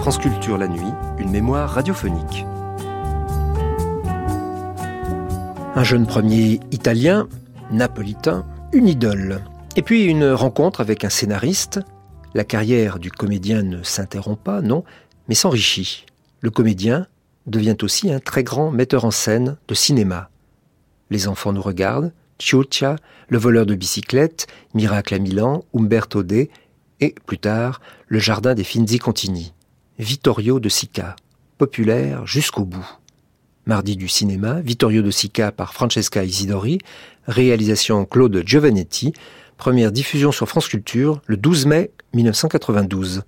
France Culture la nuit, une mémoire radiophonique. Un jeune premier italien, napolitain, une idole. Et puis une rencontre avec un scénariste. La carrière du comédien ne s'interrompt pas, non, mais s'enrichit. Le comédien devient aussi un très grand metteur en scène de cinéma. Les enfants nous regardent, Ciuccia, Le voleur de bicyclette, Miracle à Milan, Umberto D, et plus tard, Le jardin des Finzi Contini. Vittorio de Sica, populaire jusqu'au bout. Mardi du cinéma, Vittorio de Sica par Francesca Isidori, réalisation Claude Giovanetti, première diffusion sur France Culture le 12 mai 1992.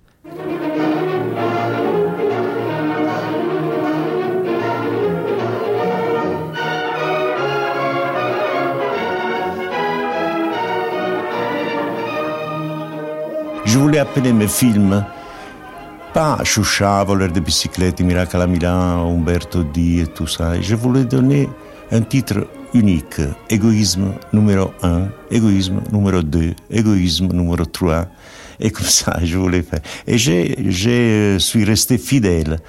Je voulais appeler mes films pas Choucha, voleur de bicyclette, Miracle à Milan, Umberto D et tout ça. Je voulais donner un titre unique. Égoïsme numéro 1, égoïsme numéro 2, égoïsme numéro 3. Et comme ça, je voulais faire. Et je suis resté fidèle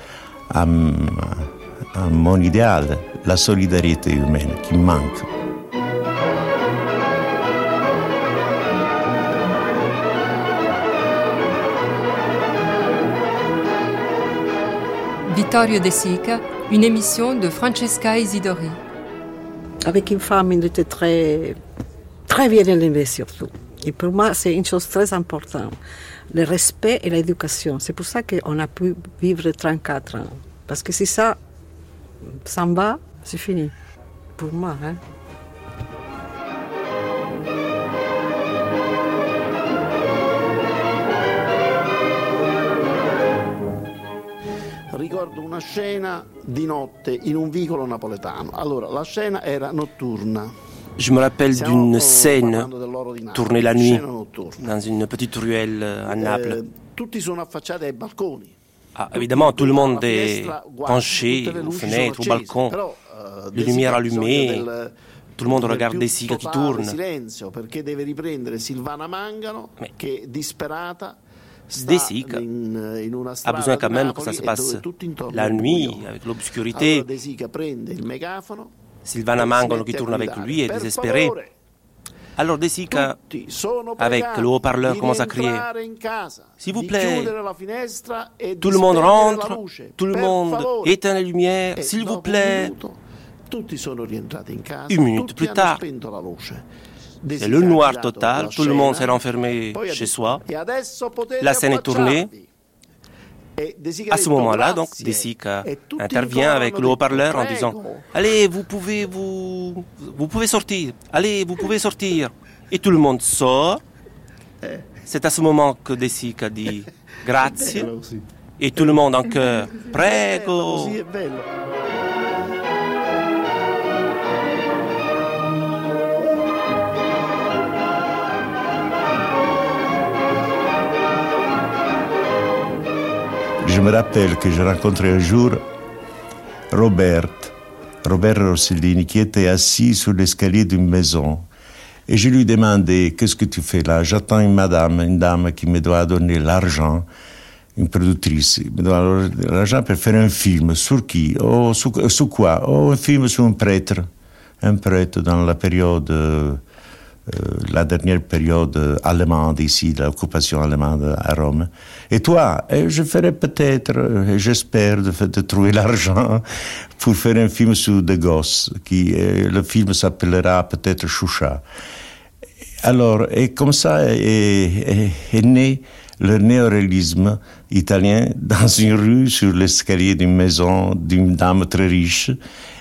à, à mon idéal, la solidarité humaine qui manque. Vittorio De Sica, une émission de Francesca Isidori. Avec une femme, il était très, très bien élevé surtout. Et pour moi, c'est une chose très importante, le respect et l'éducation. C'est pour ça qu'on a pu vivre 34 ans. Parce que si ça s'en va, c'est fini. Pour moi. Hein. Ricordo una scena di notte in un vicolo napoletano. Allora, la scena era notturna. Je me rappelle d'une scène tournée la nuit dans une petite ruelle à eh, Naples. Tutti sono affacciati ai balconi. Ah, évidemment, tout le monde est penché aux fenêtres, au balcon, eh, les lumières allumées, tout le monde regarde des cigars qui tournent. silenzio perché deve riprendere Silvana Mangano Mais- che disperata sta Desica una a strada besoin quand même que ça se passe la nuit, avec l'obscurité. Sylvana Mangano qui tourne avec lui est "Per désespéré. favore, Alors Desica, avec le haut-parleur, commence à crier. S'il vous plaît, la e tout le monde la rentre, tout le monde favore." éteint les lumières, E s'il vous plaît. Une minute plus tard. C'est le noir total, tout le monde s'est renfermé chez soi. "E La scène est tournée. affacciarvi." E À ce moment-là, donc. Desica E intervient avec le haut-parleur en disant. Allez, vous pouvez vous, vous pouvez sortir. Allez, vous pouvez sortir. Et tout le monde sort. C'est à ce moment que Desica dit Grazie. Et tout le monde en chœur Prego. Je me rappelle que j'ai rencontré un jour Robert, Robert Rossellini, qui était assis sur l'escalier d'une maison. Et je lui demandais, qu'est-ce que tu fais là? J'attends une madame, une dame qui me doit donner l'argent, une productrice, l'argent pour faire un film. Sur qui? Oh, sur, sur quoi? Oh, un film sur un prêtre. Un prêtre dans la période... euh, euh, la dernière période allemande ici, l'occupation allemande à Rome. Et toi, eh, je ferai peut-être, euh, j'espère, de, de trouver l'argent pour faire un film sur des gosses, qui euh, le film s'appellera peut-être Choucha. Alors, et comme ça est- est né le néoréalisme italien dans une rue sur l'escalier d'une maison d'une dame très riche.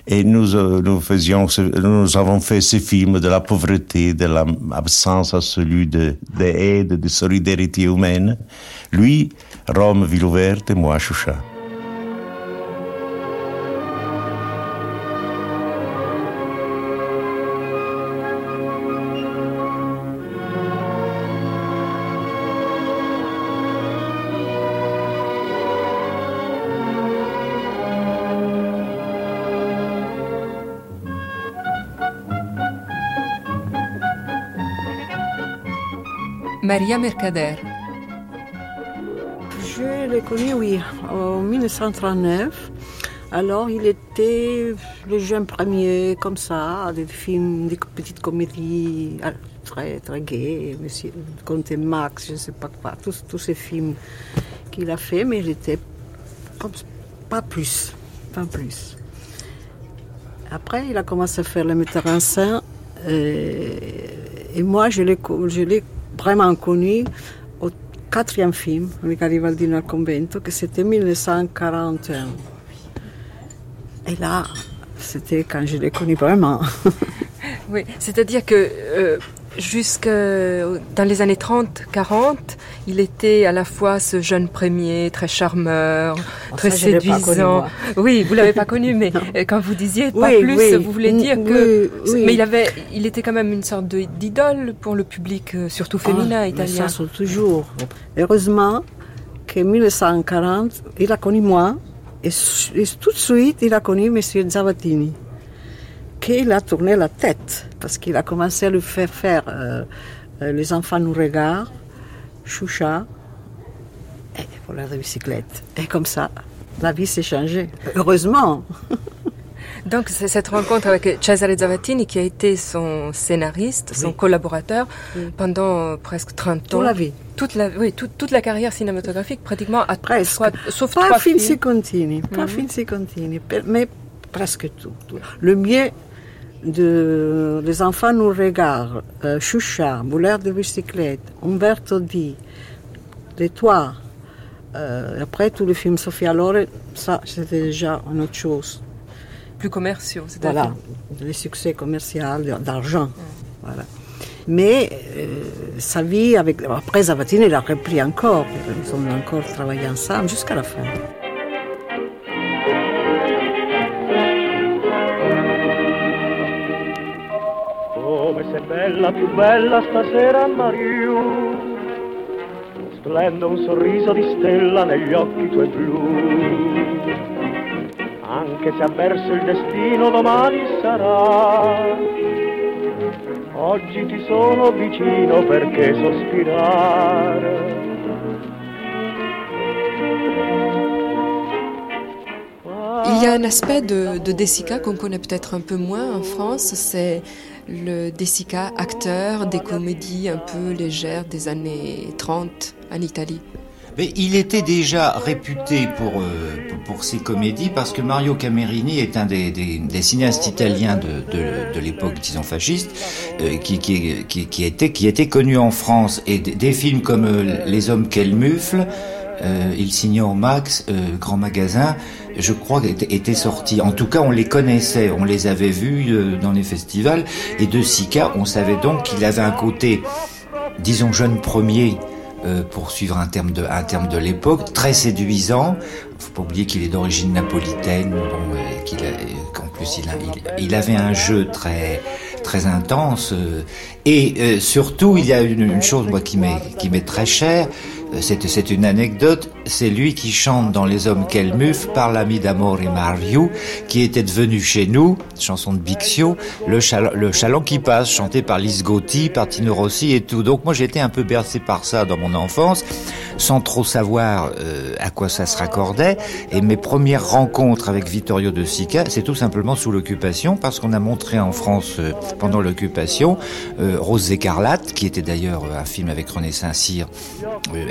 Et nous, euh, nous faisions, ce- nous avons fait ces films de la pauvreté, de l'absence absolue de, d'aide, de solidarité humaine. Lui, Rome, ville ouverte, moi, Choucha. Maria Mercader. Je l'ai connu, oui, en 1939. Alors, il était le jeune premier, comme ça, des films, des petites comédies ah, très, très gaies, Monsieur Comte Max, je ne sais pas quoi, tous, tous ces films qu'il a fait, mais il était comme, pas plus, pas plus. Après, il a commencé à faire le metteur en scène, euh, et moi, je l'ai vraiment connu au quatrième film, avec Garibaldino al Convento, que c'était 1941. Et là, c'était quand je l'ai connu vraiment. Oui, c'est-à-dire que euh, jusque dans les années 30-40, il était à la fois ce jeune premier, très charmeur, Oh, très ça, connu, séduisant. oui, vous l'avez pas connu, mais euh, quand vous disiez pas Oui, plus, oui. vous voulez dire que. oui, oui. Mais il avait, il était quand même une sorte d'idole pour le public, euh, surtout féminin Ah, mais italien. Ça, toujours. Heureusement qu'en 1940, il a connu moi, et, et tout de suite, il a connu M. Zavattini, qu'il a tourné la tête, parce qu'il a commencé à lui faire faire euh, euh, Les enfants nous regardent, Choucha, et voilà la bicyclette. Et comme ça, la vie s'est changée. Heureusement. Donc c'est cette rencontre avec Cesare Zavattini qui a été son scénariste, son collaborateur pendant presque 30 ans. Toute la vie. Toute la, oui, toute, toute la carrière cinématographique pratiquement à Presque. trois- sauf pas trois Finzi films. Contini, pas Finzi Contini, per- mais presque tout. tout. Le mieux de Les enfants nous regardent, euh, Choucha, Boulard de bicyclette, Umberto Di, Les Toits, euh, après tous les films Sofia Loren, ça c'était déjà une autre chose. plus commerciaux. c'est-à-dire. Voilà, les succès commerciaux, d'argent. Voilà. Mais euh, sa vie, avec, après Zavattini, il a repris encore. Ils ont encore travaillé ensemble jusqu'à la fin. Bella, più bella stasera Mariù Splende un sorriso di stella negli occhi tuoi blu. Anche se avverso il destino domani sarà. Oggi ti sono vicino perché sospirare Il y a un aspect de, de Desica qu'on connaît peut-être un peu moins en France, c'est le Desica acteur des comédies un peu légères des années 30 en Italie. Mais il était déjà réputé pour, euh, pour, pour ses comédies parce que Mario Camerini est un des, des, cinéastes italiens de, de, l'époque, disons, fasciste, euh, qui, qui, qui, était, qui était connu en France. Et des, des films comme euh, Les hommes qu'elle mufle, euh, Il signore Max, euh, Grand Magasin, je crois étaient était sortis. En tout cas, on les connaissait, on les avait vus euh, dans les festivals. Et de Sica, on savait donc qu'il avait un côté, disons, jeune premier, pour suivre un terme de, de l'époque, très séduisant. Faut pas oublier qu'il est d'origine napolitaine, bon, qu'il qu'en plus il, a, il, avait un jeu très très intense. et surtout, il y a une, une chose moi qui m'est qui m'est très chère. Euh, C'est c'est une anecdote. C'est lui qui chante dans Les Hommes qu'elle muffe par l'ami d'Amore et Mario, qui était devenu chez nous, chanson de Bixio, le chaland, le chaland qui passe, chanté par Lise Gotti, par Tino Rossi et tout. Donc moi j'étais un peu bercé par ça dans mon enfance, sans trop savoir euh, à quoi ça se raccordait. Et mes premières rencontres avec Vittorio De Sica, c'est tout simplement sous l'occupation, parce qu'on a montré en France euh, pendant l'occupation euh, Rose écarlate, qui était d'ailleurs un film avec René Saint-Cyr,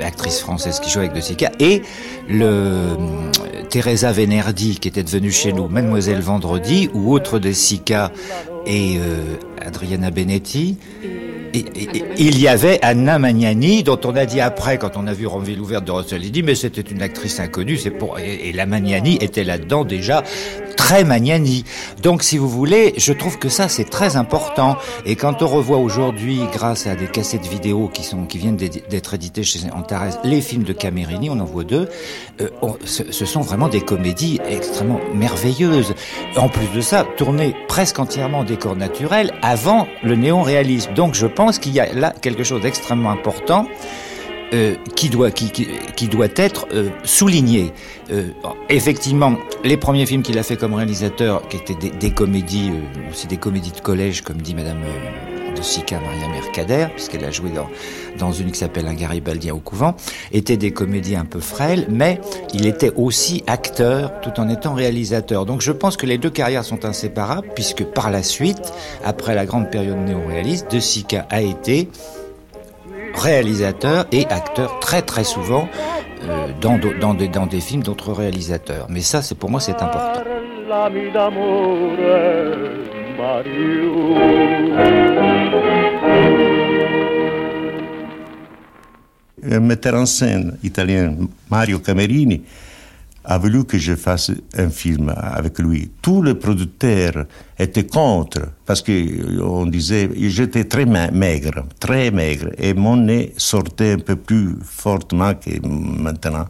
actrice française qui joue avec De Sica, le euh, Teresa Venerdi, qui était devenue chez nous Mademoiselle Vendredi, ou autre De Sica et euh, Adriana Benetti. Il y avait Anna Magnani, dont on a dit après, quand on a vu Ronville ouverte de Rossellini, mais c'était une actrice inconnue, c'est pour, et, la Magnani était là-dedans déjà très Magnani. Donc, si vous voulez, je trouve que ça, c'est très important. Et quand on revoit aujourd'hui, grâce à des cassettes vidéo qui sont, qui viennent d'être éditées chez Antares, les films de Camerini, on en voit deux, euh, ce sont vraiment des comédies extrêmement merveilleuses. En plus de ça, tournées presque entièrement en décor naturel avant le néon-réalisme. Donc, je pense qu'il y a là quelque chose d'extrêmement important euh, qui doit être euh, souligné. Euh, effectivement, les premiers films qu'il a fait comme réalisateur, qui étaient des, comédies, aussi des comédies de collège, comme dit Madame de Sica Maria Mercader, puisqu'elle a joué dans, dans une qui s'appelle Un Garibaldien au couvent, étaient des comédies un peu frêles, mais il était aussi acteur tout en étant réalisateur. Donc je pense que les deux carrières sont inséparables, puisque par la suite, après la grande période néo-réaliste, De Sica a été réalisateur et acteur très très souvent euh, dans, dans, des, dans des films d'autres réalisateurs. Mais ça, c'est pour moi, c'est important. Un metteur en scène italien, Mario Camerini, a voulu que je fasse un film avec lui. Tous les producteurs étaient contre parce que on disait j'étais très maigre, très maigre et mon nez sortait un peu plus fortement que maintenant.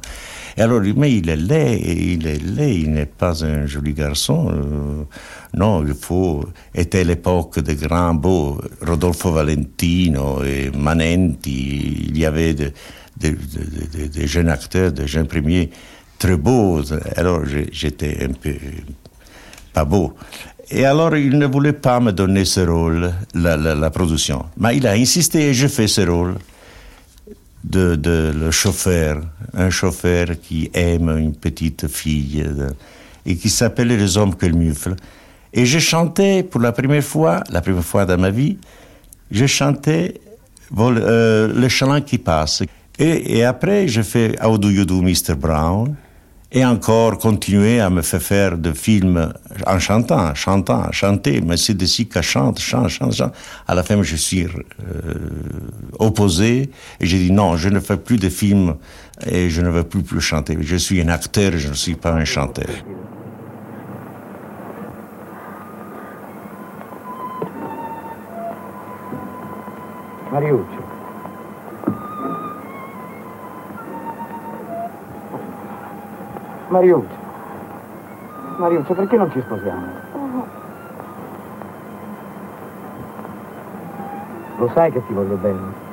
Et alors, mais il est laid, il est laid, il n'est pas un joli garçon. Euh, non, il faut. Était l'époque des grands beaux, Rodolfo Valentino et Manenti. Il y avait des de, de, jeunes acteurs, des jeunes premiers très beau. Alors j'étais un peu pas beau. Et alors il ne voulait pas me donner ce rôle, la, production. Mais il a insisté et je fais ce rôle de, le chauffeur, un chauffeur qui aime une petite fille et qui s'appelle Les hommes que le mufle. Et je chantais pour la première fois, la première fois dans ma vie, je chantais euh, le chaland qui passe. Et, après, je fais How Do You Do, Mr. Brown et encore continuer à me faire faire de films en chantant, chantant, chanter, mais c'est de si qu'à chante, chante, chante, chante. À la fin, je suis euh, opposé et j'ai dit non, je ne fais plus de films et je ne veux plus chanter. Je suis un acteur, je ne suis pas un chanteur. Mariuccio. Mariuccio. Mariuccio, perché non ci sposiamo? Lo sai che ti voglio bene.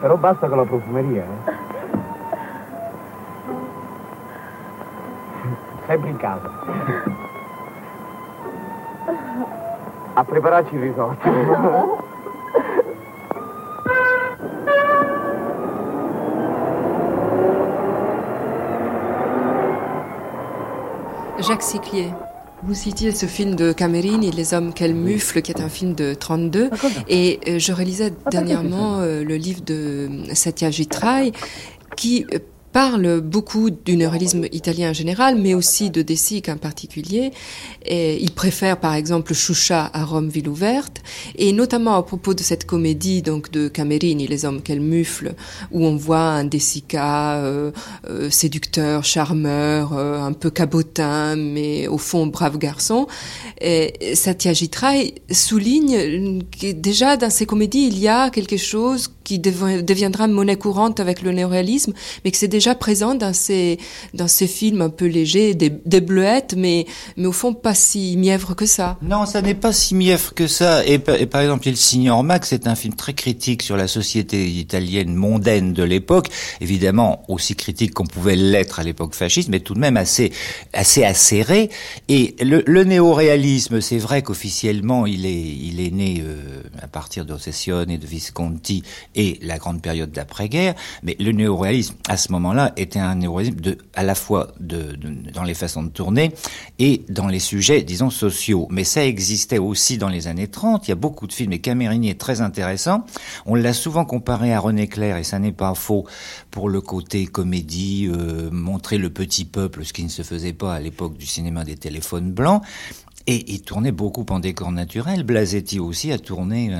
Però basta con la profumeria, eh? Sempre in casa. A prepararci il risotto. Jacques Siclier. Vous citiez ce film de Camerini, Les hommes qu'elle mufle, qui est un film de 32. Et euh, je réalisais dernièrement euh, le livre de Satya Jitrai, qui euh, parle beaucoup du néoréalisme italien en général, mais aussi de Dessic en particulier. Et il préfère par exemple Choucha à Rome ville ouverte, et notamment à propos de cette comédie donc de Camerini, Les hommes qu'elle mufle, où on voit un Dessica euh, euh, séducteur, charmeur, euh, un peu cabotin, mais au fond brave garçon. Et Satya Jitrai souligne que déjà dans ces comédies il y a quelque chose qui deviendra monnaie courante avec le néoréalisme, mais que c'est déjà présent dans ces dans ces films un peu légers, des, des bleuettes, mais mais au fond pas si mièvre que ça. Non, ça n'est pas si mièvre que ça. Et, par exemple, Il Signor Max, c'est un film très critique sur la société italienne mondaine de l'époque, évidemment aussi critique qu'on pouvait l'être à l'époque fasciste, mais tout de même assez assez acéré. Et le, le néoréalisme, c'est vrai qu'officiellement, il est il est né euh, à partir d'Ossessione et de Visconti et la grande période d'après-guerre. Mais le néoréalisme, à ce moment-là, était un néoréalisme de, à la fois de, dans les façons de tourner et dans les sujets, disons, sociaux. Mais ça existait aussi dans les années 30. Il y a beaucoup de films, et Camerini est très intéressant. On l'a souvent comparé à René Clair, et ça n'est pas faux, pour le côté comédie, euh, montrer le petit peuple, ce qui ne se faisait pas à l'époque du cinéma des téléphones blancs. Et il tournait beaucoup en décor naturel. Blasetti aussi a tourné...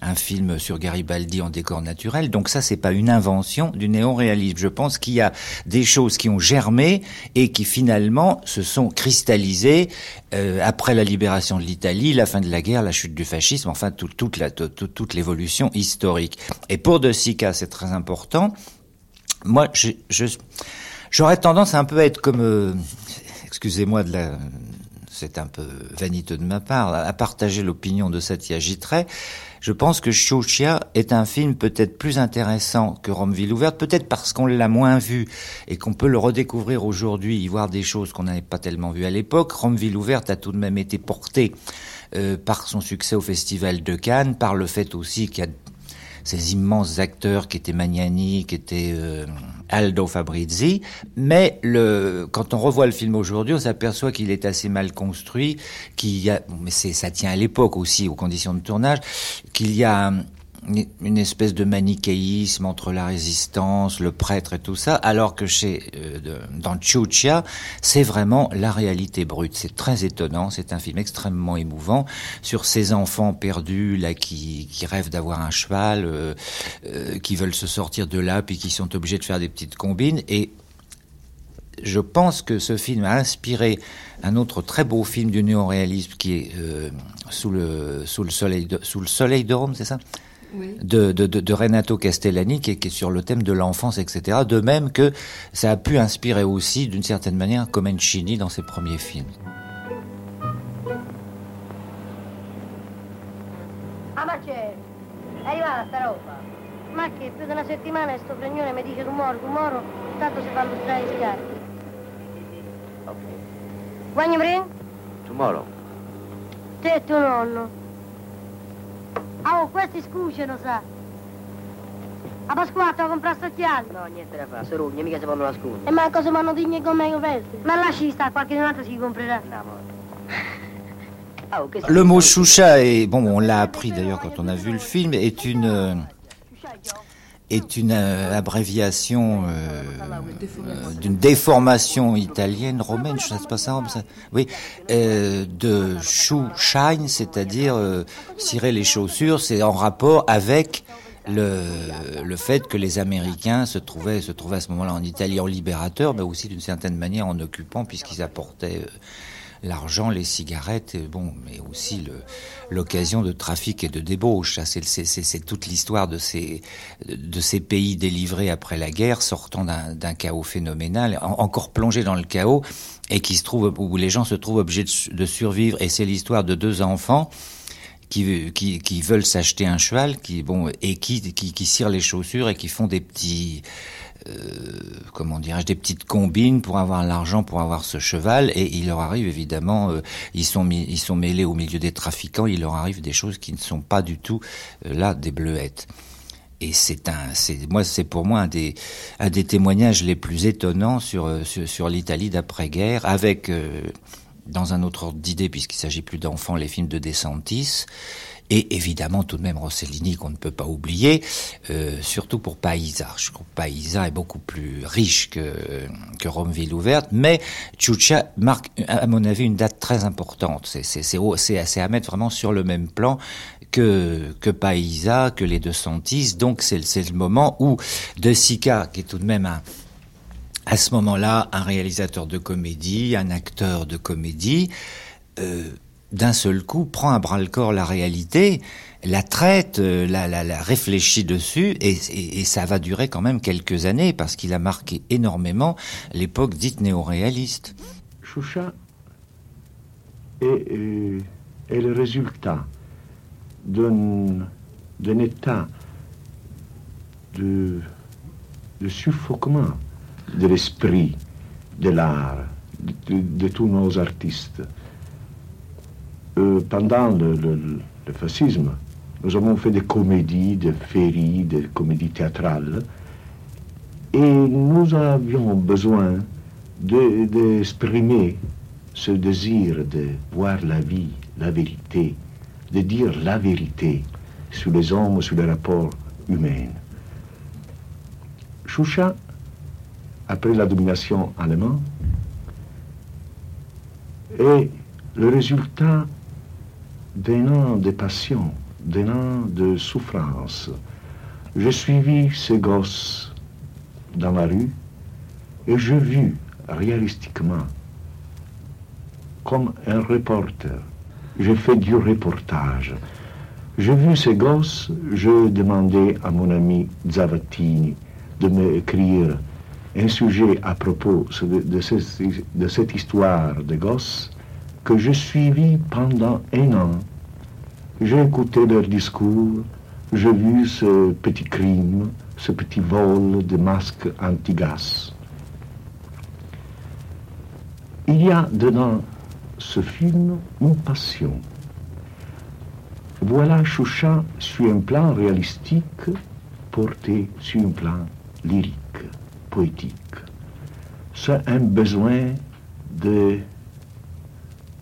un film sur Garibaldi en décor naturel. Donc ça, c'est pas une invention du néo-réalisme. Je pense qu'il y a des choses qui ont germé et qui finalement se sont cristallisées euh, après la libération de l'Italie, la fin de la guerre, la chute du fascisme, enfin toute la, toute l'évolution historique. Et pour De Sica, c'est très important. Moi, je, j'aurais tendance à un peu être comme, euh, excusez-moi de la c'est un peu vaniteux de ma part, à partager l'opinion de Satya Jitray, je pense que Chouchia est un film peut-être plus intéressant que Romeville ouverte, peut-être parce qu'on l'a moins vu et qu'on peut le redécouvrir aujourd'hui, y voir des choses qu'on n'avait pas tellement vues à l'époque. Romeville ouverte a tout de même été porté euh, par son succès au Festival de Cannes, par le fait aussi qu'il y a ces immenses acteurs qui étaient Magnani, qui étaient euh, Aldo Fabrizi. Mais le, quand on revoit le film aujourd'hui, on s'aperçoit qu'il est assez mal construit, qu'il y a, mais ça tient à l'époque aussi, aux conditions de tournage, qu'il y a une espèce de manichéisme entre la résistance, le prêtre et tout ça, alors que chez euh, dans Chuchia, c'est vraiment la réalité brute. C'est très étonnant. C'est un film extrêmement émouvant sur ces enfants perdus là qui, qui rêvent d'avoir un cheval, euh, euh, qui veulent se sortir de là, puis qui sont obligés de faire des petites combines et je pense que ce film a inspiré un autre très beau film du néo-réalisme qui est sous le sous le soleil de, sous le soleil de Rome, c'est ça? De, de, de, Renato Castellani qui est, qui est, sur le thème de l'enfance, etc. De même que ça a pu inspirer aussi, d'une certaine manière, Comencini dans ses premiers films. Ah ma c'è? È arrivata sta roba? Ma che più di una settimana sto fregnone mi dice rumore, rumore, tanto si fa lustrare i scarti. Ok. When you bring? Tomorrow. Te e tuo nonno. Ah, oh, questi scucciano, sa. A Pasquato ha comprato occhiali? No, niente da fare, sorugne, mica si fanno nascondere. E manco se vanno digne con me coperti. Ma lasci stare, qualche altro si comprerà. No, Le mot choucha, est, bon, on l'a appris d'ailleurs quand on a vu le film, est une euh, est une euh, abréviation euh, euh, d'une déformation italienne, romaine, je sais pas ça, oui, euh, de shoe shine, c'est-à-dire euh, cirer les chaussures, c'est en rapport avec le, le fait que les Américains se trouvaient, se trouvaient à ce moment-là en Italie en libérateur, mais aussi d'une certaine manière en occupant, puisqu'ils apportaient l'argent, les cigarettes, bon, mais aussi l'occasion de trafic et de débauche. C'est toute l'histoire de ces, pays délivrés après la guerre, sortant d'un chaos phénoménal, encore plongés dans le chaos, et qui se trouve où les gens se trouvent obligés de, survivre. Et c'est l'histoire de deux enfants. Qui, veulent s'acheter un cheval, qui bon et qui, qui cirent les chaussures et qui font des petits comment dirais-je, des petites combines pour avoir l'argent pour avoir ce cheval. Et il leur arrive évidemment, euh, ils sont ils sont mêlés au milieu des trafiquants. Il leur arrive des choses qui ne sont pas du tout euh, là des bleuettes. Et c'est un, c'est moi, c'est pour moi un des, un des témoignages les plus étonnants sur sur, l'Italie d'après-guerre, avec dans un autre ordre d'idée, puisqu'il s'agit plus d'enfants, les films de Desantis, et évidemment tout de même Rossellini qu'on ne peut pas oublier, euh, surtout pour Paisa. Je trouve Paisa est beaucoup plus riche que, que Romeville ouverte, mais Chucha marque à mon avis une date très importante. C'est à mettre vraiment sur le même plan que, que Paisa, que les deux Santis. Donc c'est le moment où De Sica, qui est tout de même un, à ce moment-là un réalisateur de comédie, un acteur de comédie, euh, d'un seul coup, prend à bras le corps la réalité, la traite, euh, la, réfléchit dessus, et, ça va durer quand même quelques années, parce qu'il a marqué énormément l'époque dite néo-réaliste. Choucha est, euh, le résultat d'un état de, de suffoquement de l'esprit, de l'art, de tous nos artistes. Euh, pendant le, fascisme, nous avons fait des comédies, des féeries, des comédies théâtrales, et nous avions besoin d'exprimer de, ce désir de voir la vie, la vérité, de dire la vérité sur les hommes, sur les rapports humains. Choucha, après la domination allemande, est le résultat d'un an de passion, d'un an de souffrance. J'ai suivi ces gosses dans la rue et j'ai vu réalistiquement, comme un reporter, j'ai fait du reportage. J'ai vu ces gosses, je demandais à mon ami Zavattini de m'écrire un sujet à propos de, de, cette, de cette histoire de gosses que je suivis pendant un an. J'ai écouté leurs discours, j'ai vu ce petit crime, ce petit vol de masques anti-gaz. Il y a dedans ce film une passion. Voilà Choucha sur un plan réalistique porté sur un plan lyrique, poétique. C'est un besoin de,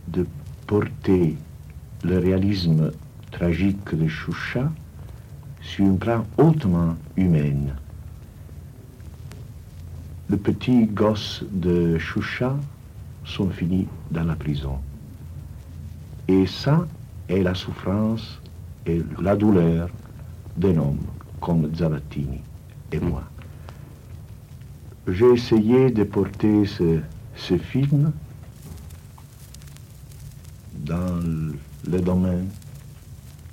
de porter le réalisme tragique de Choucha sur un plan hautement humain. Le petit gosse de Choucha sont finis dans la prison. Et ça est la souffrance et la douleur d'un homme comme Zavattini et moi. J'ai essayé de porter ce, ce film dans le domaine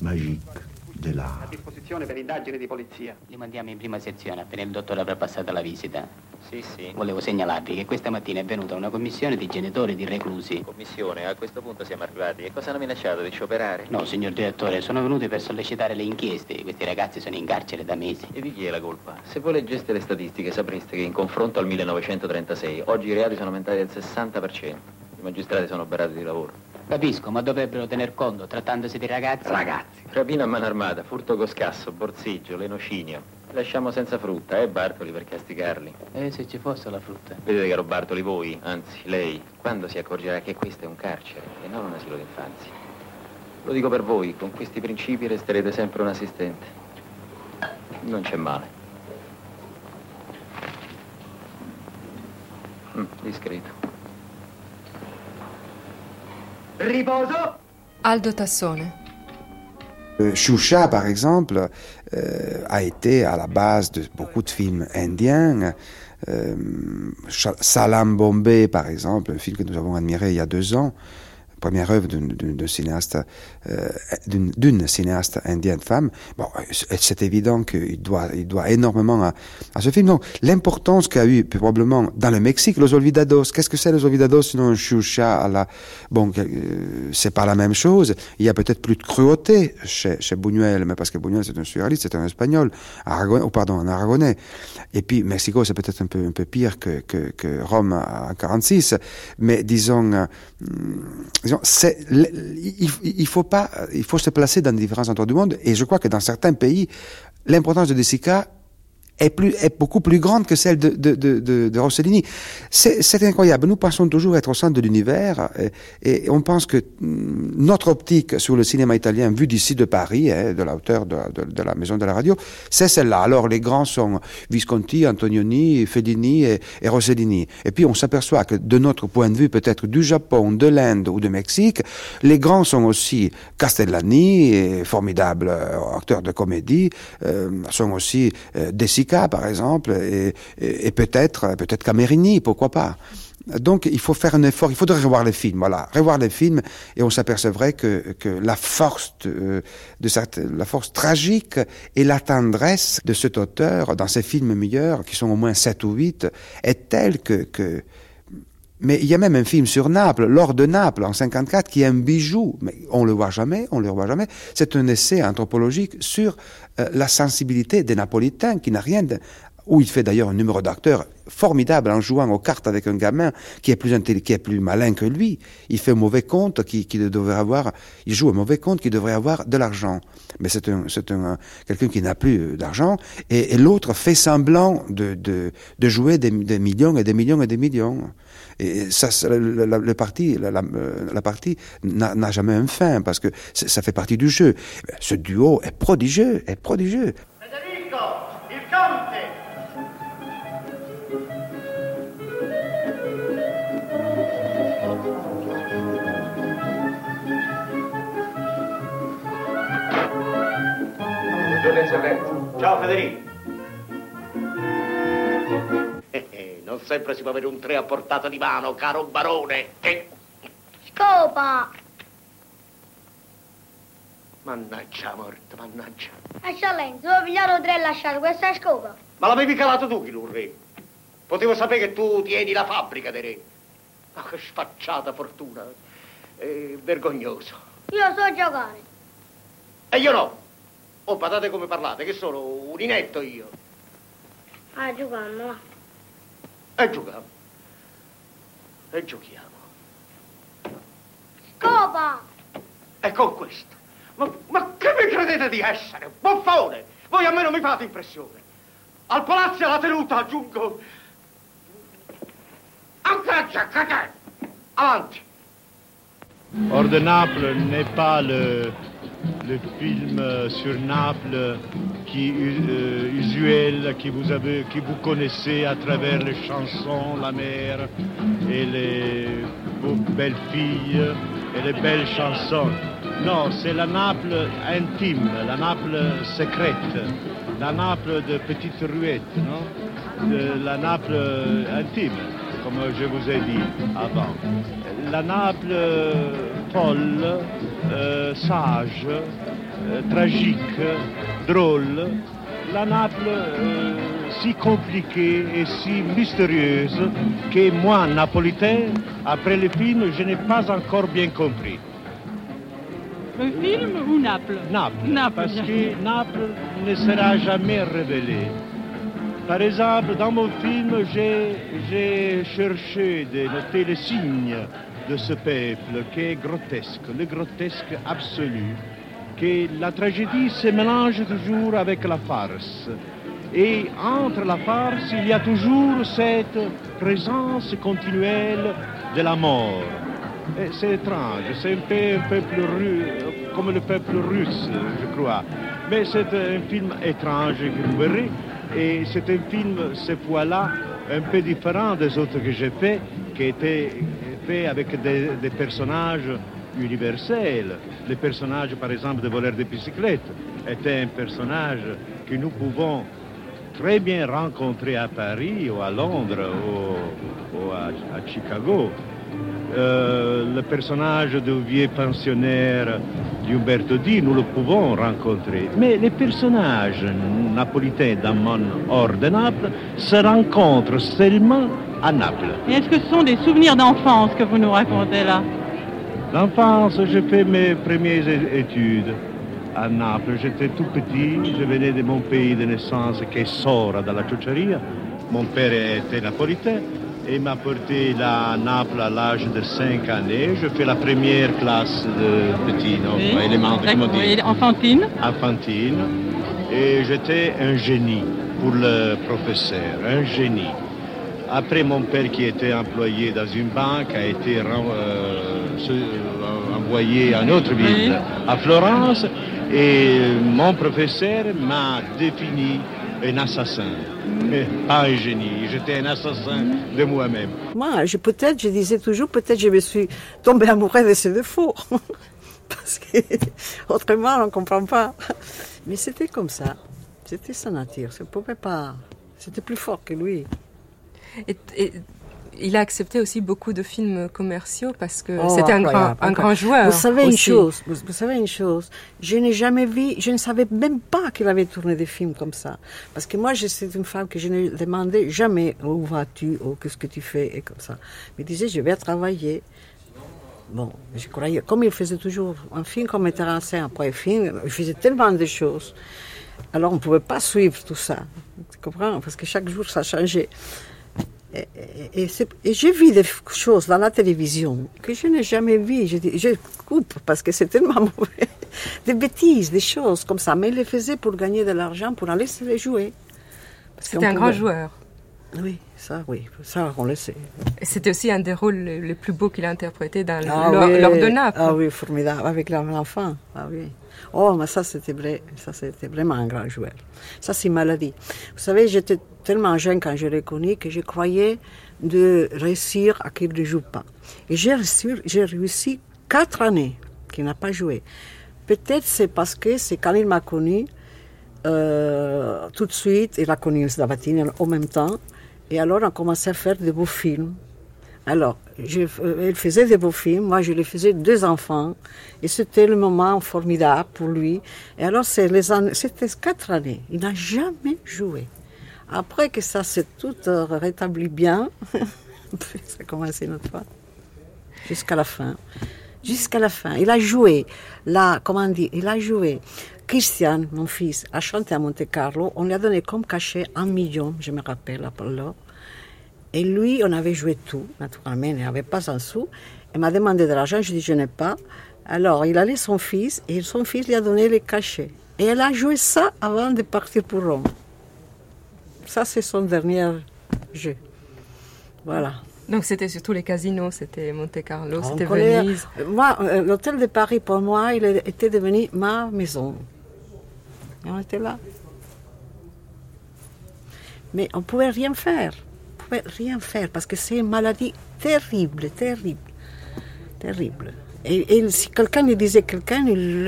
magique dell'arte. A disposizione per indagini di polizia. Li mandiamo in prima sezione, appena il dottore avrà passato la visita. Sì, sì. Volevo segnalarvi che questa mattina è venuta una commissione di genitori di reclusi. Commissione, a questo punto siamo arrivati. E cosa hanno minacciato di scioperare? No, signor direttore, sono venuti per sollecitare le inchieste. Questi ragazzi sono in carcere da mesi. E di chi è la colpa? Se voi leggeste le statistiche sapreste che in confronto al 1936 oggi i reati sono aumentati del 60%. I magistrati sono oberati di lavoro. Capisco, ma dovrebbero tener conto, trattandosi di ragazzi. Ragazzi. Rapina a mano armata, furto con scasso, borsiggio, lenocinio. Lasciamo senza frutta, eh, Bartoli, per castigarli. E se ci fosse la frutta? Vedete, caro Bartoli, voi, anzi, lei, quando si accorgerà che questo è un carcere e non un asilo d'infanzia? Lo dico per voi, con questi principi resterete sempre un assistente. Non c'è male. Mm, discreto. Riposo? Aldo Tassone. Choucha, par exemple, euh, a été à la base de beaucoup de films indiens. Euh, Salam Bombay, par exemple, un film que nous avons admiré il y a deux ans, première œuvre d'une cinéaste, euh, d'une cinéaste indienne femme. Bon, c'est évident qu'il doit, il doit énormément à, à ce film. Donc, l'importance qu'a eu probablement dans le Mexique, Los Olvidados. Qu'est-ce que c'est Los Olvidados sinon un choucha à la, bon, euh, c'est pas la même chose. Il y a peut-être plus de cruauté chez, chez Buñuel, mais parce que Buñuel c'est un surréaliste, c'est un espagnol, Aragon, oh, pardon, un aragonais. Et puis, Mexico, c'est peut-être un peu, un peu pire que, que, que Rome en 46. Mais disons, euh, disons c'est, il, il, faut pas, il faut se placer dans différents endroits du monde. Et je crois que dans certains pays, l'importance de Desica est, plus, est beaucoup plus grande que celle de, de, de, de, Rossellini. C'est incroyable. Nous pensons toujours être au centre de l'univers et, et, on pense que mm, notre optique sur le cinéma italien vu d'ici de Paris, hein, de la hauteur de, de, la maison de la radio, c'est celle-là. Alors les grands sont Visconti, Antonioni, Fellini et, et Rossellini. Et puis on s'aperçoit que de notre point de vue, peut-être du Japon, de l'Inde ou du Mexique, les grands sont aussi Castellani, formidable euh, acteur de comédie, euh, sont aussi euh, Par exemple, et, peut-être peut-être Camerini, pourquoi pas. Donc, il faut faire un effort. Il faudrait revoir les films, voilà, revoir les films, et on s'apercevrait que, que la force de, la force tragique et la tendresse de cet auteur dans ses films meilleurs, qui sont au moins sept ou huit, est telle que, que mais il y a même un film sur Naples, L'or de Naples, en 54, qui est un bijou. Mais on le voit jamais, on le voit jamais. C'est un essai anthropologique sur euh, la sensibilité des Napolitains, qui n'a rien de, où il fait d'ailleurs un numéro d'acteur formidable en jouant aux cartes avec un gamin qui est plus qui est plus malin que lui. Il fait un mauvais compte qui, qui devrait avoir, il joue un mauvais compte qui devrait avoir de l'argent. Mais c'est un, c'est un, quelqu'un qui n'a plus d'argent et, l'autre fait semblant de, de, jouer des, millions et des millions et des millions. Et ça, le, le, le parti, la, la, la partie n'a jamais un fin parce que ça fait partie du jeu. Ce duo est prodigieux, est prodigieux. Federico, il conte Buongiorno eccellenza. Ciao Federico. Non sempre si può avere un tre a portata di mano, caro barone. Che... Scopa! Mannaggia morto, mannaggia. Eccellenza, devo pigliare tre e lasciare questa scopa. Ma l'avevi calato tu, Chilurri? Potevo sapere che tu tieni la fabbrica dei re. Ma che sfacciata fortuna. È vergognoso. Io so giocare. E io no. Oh, badate come parlate, che sono un inetto io. Ah, giocando. E giochiamo. E giochiamo. Scopa! E con questo. Ma, ma che mi credete di essere? Buffone! Voi a me non mi fate impressione. Al palazzo e alla tenuta aggiungo... Ancora giacate! Avanti! Hors de Naples n'est pas le, le film euh, sur Naples qui euh, usuel que vous avez, que vous connaissez à travers les chansons, la mer et les belles filles et les belles chansons. Non, c'est la Naples intime, la Naples secrète, la Naples de petites ruettes, non? La Naples intime, comme je vous ai dit avant. La Naples folle, euh, sage, euh, tragique, drôle, la Naples euh, si compliquée et si mystérieuse que moi, napolitain, après le film, je n'ai pas encore bien compris. Le film ou Naples? Naples. Naples, Parce que Naples ne sera jamais révélé. Par exemple, dans mon film, j'ai j'ai cherché de noter les signes de ce peuple qui est grotesque, le grotesque absolu, que la tragédie se mélange toujours avec la farce. Et entre la farce, il y a toujours cette présence continuelle de la mort. C'est étrange, c'est un peu un peuple ru- comme le peuple russe, je crois. Mais c'est un film étrange que vous verrez. Et c'est un film, cette fois-là, un peu différent des autres que j'ai fait, qui était avec des, personnages universels. Le personnage, par exemple, de voleur de bicyclette était un personnage que nous pouvons très bien rencontrer à Paris ou à Londres ou, à Chicago. Euh, le personnage du vieux pensionnaire d'Umberto Di, nous le pouvons rencontrer. Mais les personnages napolitains dans mon hors de Naples se rencontrent seulement à Naples. Et est-ce que ce sont des souvenirs d'enfance que vous nous racontez là? L'enfance, j'ai fait mes premières études à Naples. J'étais tout petit, je venais de mon pays de naissance qui est Sora, dans la Ciociaria. Mon père était napolitain et m'a porté là à Naples à l'âge de 5 années. Je fais la première classe de petit, non, Oui. élémentaire, comment D'accord, dire oui, enfantine enfantine. Et j'étais un génie pour le professeur, un génie. Après, mon père, qui était employé dans une banque, a été euh, euh, envoyé à une autre ville, Oui. à Florence. Et mon professeur m'a défini un assassin. Mais pas un génie, j'étais un assassin de moi-même. Moi, je, peut-être, je disais toujours, peut-être je me suis tombée amoureuse de ses défauts. Parce que autrement, on ne comprend pas. Mais c'était comme ça. C'était sa nature. Ça pouvait pas. C'était plus fort que lui. Et, et il a accepté aussi beaucoup de films commerciaux parce que Oh, c'était un grand, un joueur. Vous savez une chose, vous, vous savez une chose, je n'ai jamais vu, je ne savais même pas qu'il avait tourné des films comme ça. Parce que moi, suis une femme que je ne demandais jamais où vas-tu, ou qu'est-ce que tu fais, et comme ça. Mais disait, je vais travailler. Bon, je croyais, comme il faisait toujours un film comme metteur en scène après film, il faisait tellement de choses. Alors on ne pouvait pas suivre tout ça. Tu comprends? Parce que chaque jour, ça changeait. Et, et- et j'ai vu des choses dans la télévision que je n'ai jamais vues. Je, je coupe parce que c'est tellement mauvais. Des bêtises, des choses comme ça. Mais il les faisait pour gagner de l'argent, pour aller se les jouer. C'était un grand joueur. Oui, ça, oui, ça, on le sait. C'était aussi un des rôles les plus beaux qu'il a interprété dans Ah l'or oui. Ah oui, formidable, avec l'enfant. Ah oui. Oh, mais ça, c'était vrai, ça, c'était vraiment un grand joueur. Ça, c'est maladie. Vous savez, j'étais tellement jeune quand je l'ai connu que je croyais de réussir à qu'il ne joue pas. Et j'ai réussi, j'ai réussi quatre années qu'il n'a pas joué. Peut-être c'est parce que c'est quand il m'a connu, euh, tout de suite, il a connu Sdavatini en même temps, et alors on a commencé à faire de beaux films. Alors, je, euh, il faisait des beaux films, moi je les faisais deux enfants, et c'était le moment formidable pour lui. Et alors, c'était quatre années, il n'a jamais joué. Après que ça s'est tout euh, rétabli bien, ça a commencé une autre fois, jusqu'à la fin. jusqu'à la fin. Il a joué, là, comment dire, il a joué. Christian, mon fils, a chanté à Monte Carlo. On lui a donné comme cachet un million, je me rappelle, alors. Et lui, on avait joué tout, naturellement, il n'avait pas un sou. Il m'a demandé de l'argent, je dis je n'ai pas. Alors, il allait son fils et son fils lui a donné les cachets. Et elle a joué ça avant de partir pour Rome. Ça, c'est son dernier jeu. Voilà. Donc c'était surtout les casinos, c'était Monte Carlo, c'était Venise. Moi, euh, l'hôtel de Paris, pour moi, il était devenu ma maison. Et on était là. Mais on ne pouvait rien faire. Rien faire parce que c'est une maladie terrible, terrible, terrible. Et, et si quelqu'un lui disait quelqu'un, il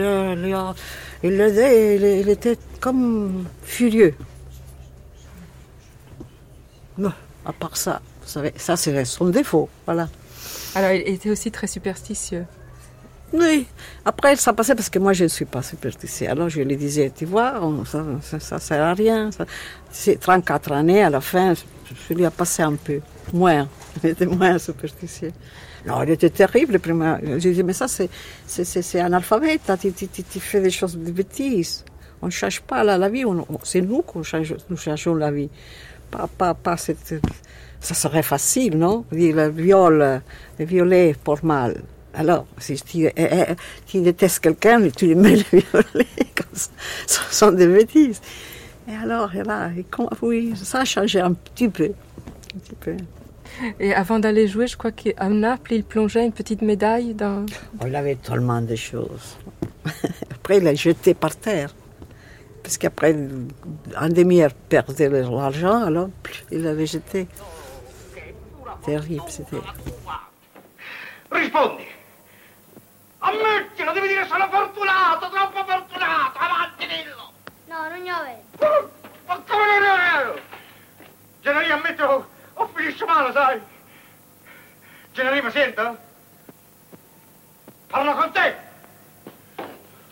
il l'aidait, il, il était comme furieux. Non, à part ça, vous savez, ça c'est son défaut, voilà. Alors il était aussi très superstitieux. Oui. Après, ça passait parce que moi, je ne suis pas superstitieuse. Alors, je lui disais, tu vois, on- ça ne sert à rien. Ça- C'est 34 années, à la fin, je lui ai passé un peu. Moins. Il était moins superstitieux. Non, il était terrible. le premier. Je disais, mais ça, c'est, c'est, c'est, alphabet. Tu, tu, tu- tu fais des choses de bêtises. On ne change pas la, la vie. c'est nous qui change, nous changeons la vie. Pas, pas, pas ça serait facile, non? Dire le viol, le violer pour mal. Alors, si tu, eh, eh, tu détestes quelqu'un, tu lui mets le violer. Ce sont des bêtises. Et alors, et là, oui, ça a changé un petit peu. Un petit peu. Et avant d'aller jouer, je crois qu'à Naples, il plongeait une petite médaille dans... Il avait tellement de choses. Après, il l'a jeté par terre. Parce qu'après, un demi-heure perdait l'argent, alors il l'avait jeté. Terrible, c'était. Rispondi. Ammettilo, devi dire sono fortunato, troppo fortunato. Avanti, dillo. No, non glielo vedo. Ma come non è vero? Generi, ammetto, ho, ho finisce male, sai? Generi, mi senta? Parlo con te.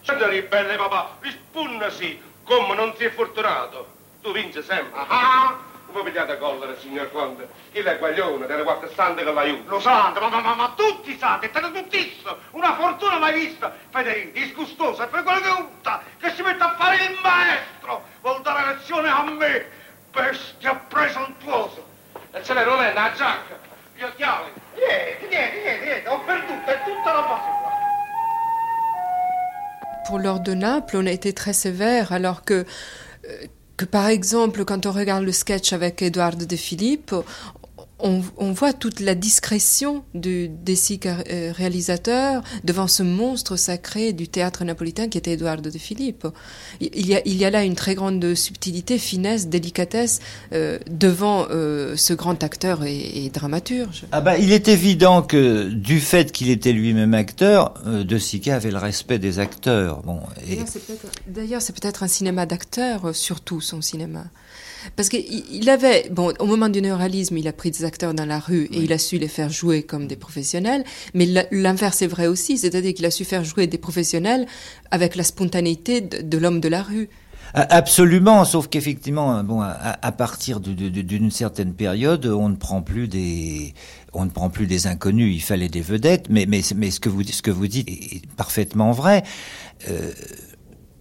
Generi, belle papà, rispunnasi, come non si è fortunato. Tu vinci sempre. Ah, Come pigliate a collera, signor Conte? Il è guaglione, delle quattro sante che l'aiuta. Lo santo, ma, ma, ma, ma tutti santi, te ne tuttissimo. Una fortuna mai vista. Federico, disgustosa, poi quella che unta, che si mette a fare il maestro. Vuol dare lezione a me. Bestia presuntuosa. E ce l'è, non è una giacca, gli occhiali. Niente, niente, niente, niente, ho perduto, è tutta la base qua. Pour l'heure de Naples, on a été très sévère, alors que, euh, que par exemple, quand on regarde le sketch avec Édouard de Philippe, on, on voit toute la discrétion du Dessic euh, réalisateur devant ce monstre sacré du théâtre napolitain qui était Édouard de Philippe. Il y a, il y a là une très grande subtilité, finesse, délicatesse euh, devant euh, ce grand acteur et, et dramaturge. Ah bah, il est évident que du fait qu'il était lui-même acteur, euh, De Sica avait le respect des acteurs. Bon, et D'ailleurs, c'est peut-être- un cinéma d'acteurs, surtout son cinéma. Parce qu'il il avait, bon, au moment du néoralisme, il a pris des acteurs dans la rue et il a su les faire jouer comme des professionnels. Mais l'inverse est vrai aussi, c'est-à-dire qu'il a su faire jouer des professionnels avec la spontanéité de, de l'homme de la rue. A- Absolument, sauf qu'effectivement, bon, à, à partir d'une certaine période, on ne prend plus des, on ne prend plus des inconnus. Il fallait des vedettes, mais mais, mais ce que vous ce que vous dites est parfaitement vrai. Euh,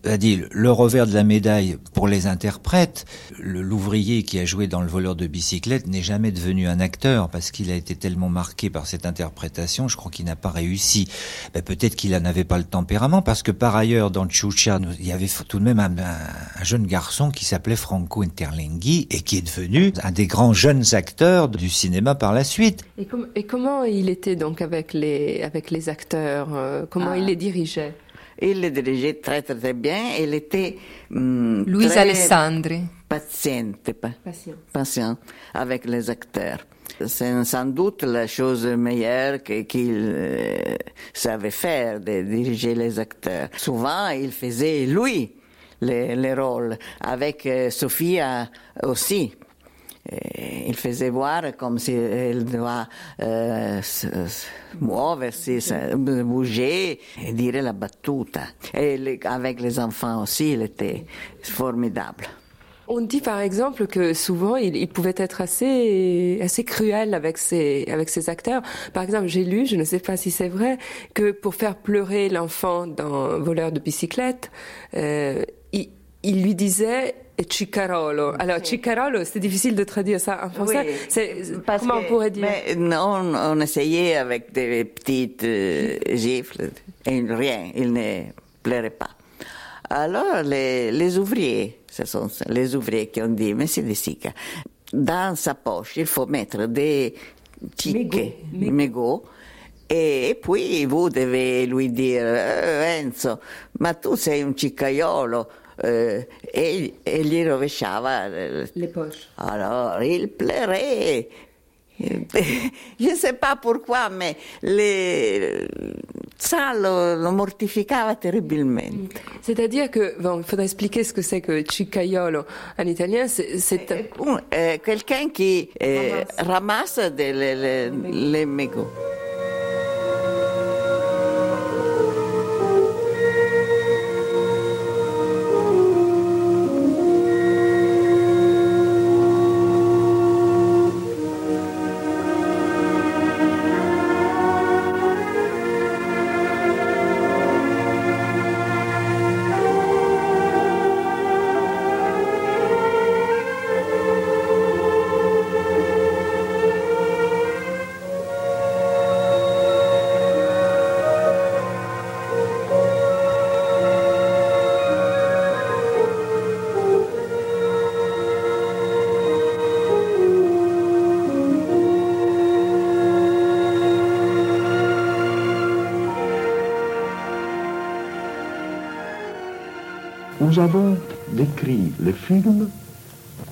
c'est-à-dire, le revers de la médaille pour les interprètes, l'ouvrier qui a joué dans le voleur de bicyclette n'est jamais devenu un acteur parce qu'il a été tellement marqué par cette interprétation, je crois qu'il n'a pas réussi. Ben, Peut-être qu'il n'avait pas le tempérament parce que par ailleurs, dans Chucha, il y avait tout de même un, un- un jeune garçon qui s'appelait Franco Interlenghi et qui est devenu un des grands jeunes acteurs du cinéma par la suite. Et, com- et comment il était donc avec les, avec les acteurs euh, Comment Ah. il les dirigeait? Il le dirigeait très très très bien. Il était hum, Louise très Alessandri. patiente, pa- Patient. patient avec les acteurs. C'est sans doute la chose meilleure que- qu'il euh, savait faire, de diriger les acteurs. Souvent, il faisait lui les, les rôles, avec euh, Sophia aussi. Il faisait voir comme si elle doit euh, muoversi, bouger et dire la battuta. Et avec les enfants aussi, il était formidable. On dit par exemple que souvent il, il, pouvait être assez assez cruel avec ses avec ses acteurs. Par exemple, j'ai lu, je ne sais pas si c'est vrai, que pour faire pleurer l'enfant dans Voleur de bicyclette, euh, il, lui disait Ciccarolo. Alors, Ciccarolo, c'est difficile de traduire ça en français. Oui, c'est, parce comment que- on pourrait dire? mais non, on essayait avec des petites euh, gifles et rien, il ne pleurait pas. Alors, les, les ouvriers, ce sont les ouvriers qui ont dit, Monsieur De Sica, dans sa poche, il faut mettre des tickets, mégots, e poi vous devez lui dire, "Eh, Enzo, ma tu sei un ciccaiolo, eh, e, e gli rovesciava eh, les poches. alors, il pleurait. Je ne sais pas pourquoi, mais les... ça le, le mortificava terribilmente. C'est-à-dire que, bon, il faudrait expliquer ce que c'est que Cicaiolo en italien. C'est, eh, quelqu'un qui eh, ramasse des- les- les mégots.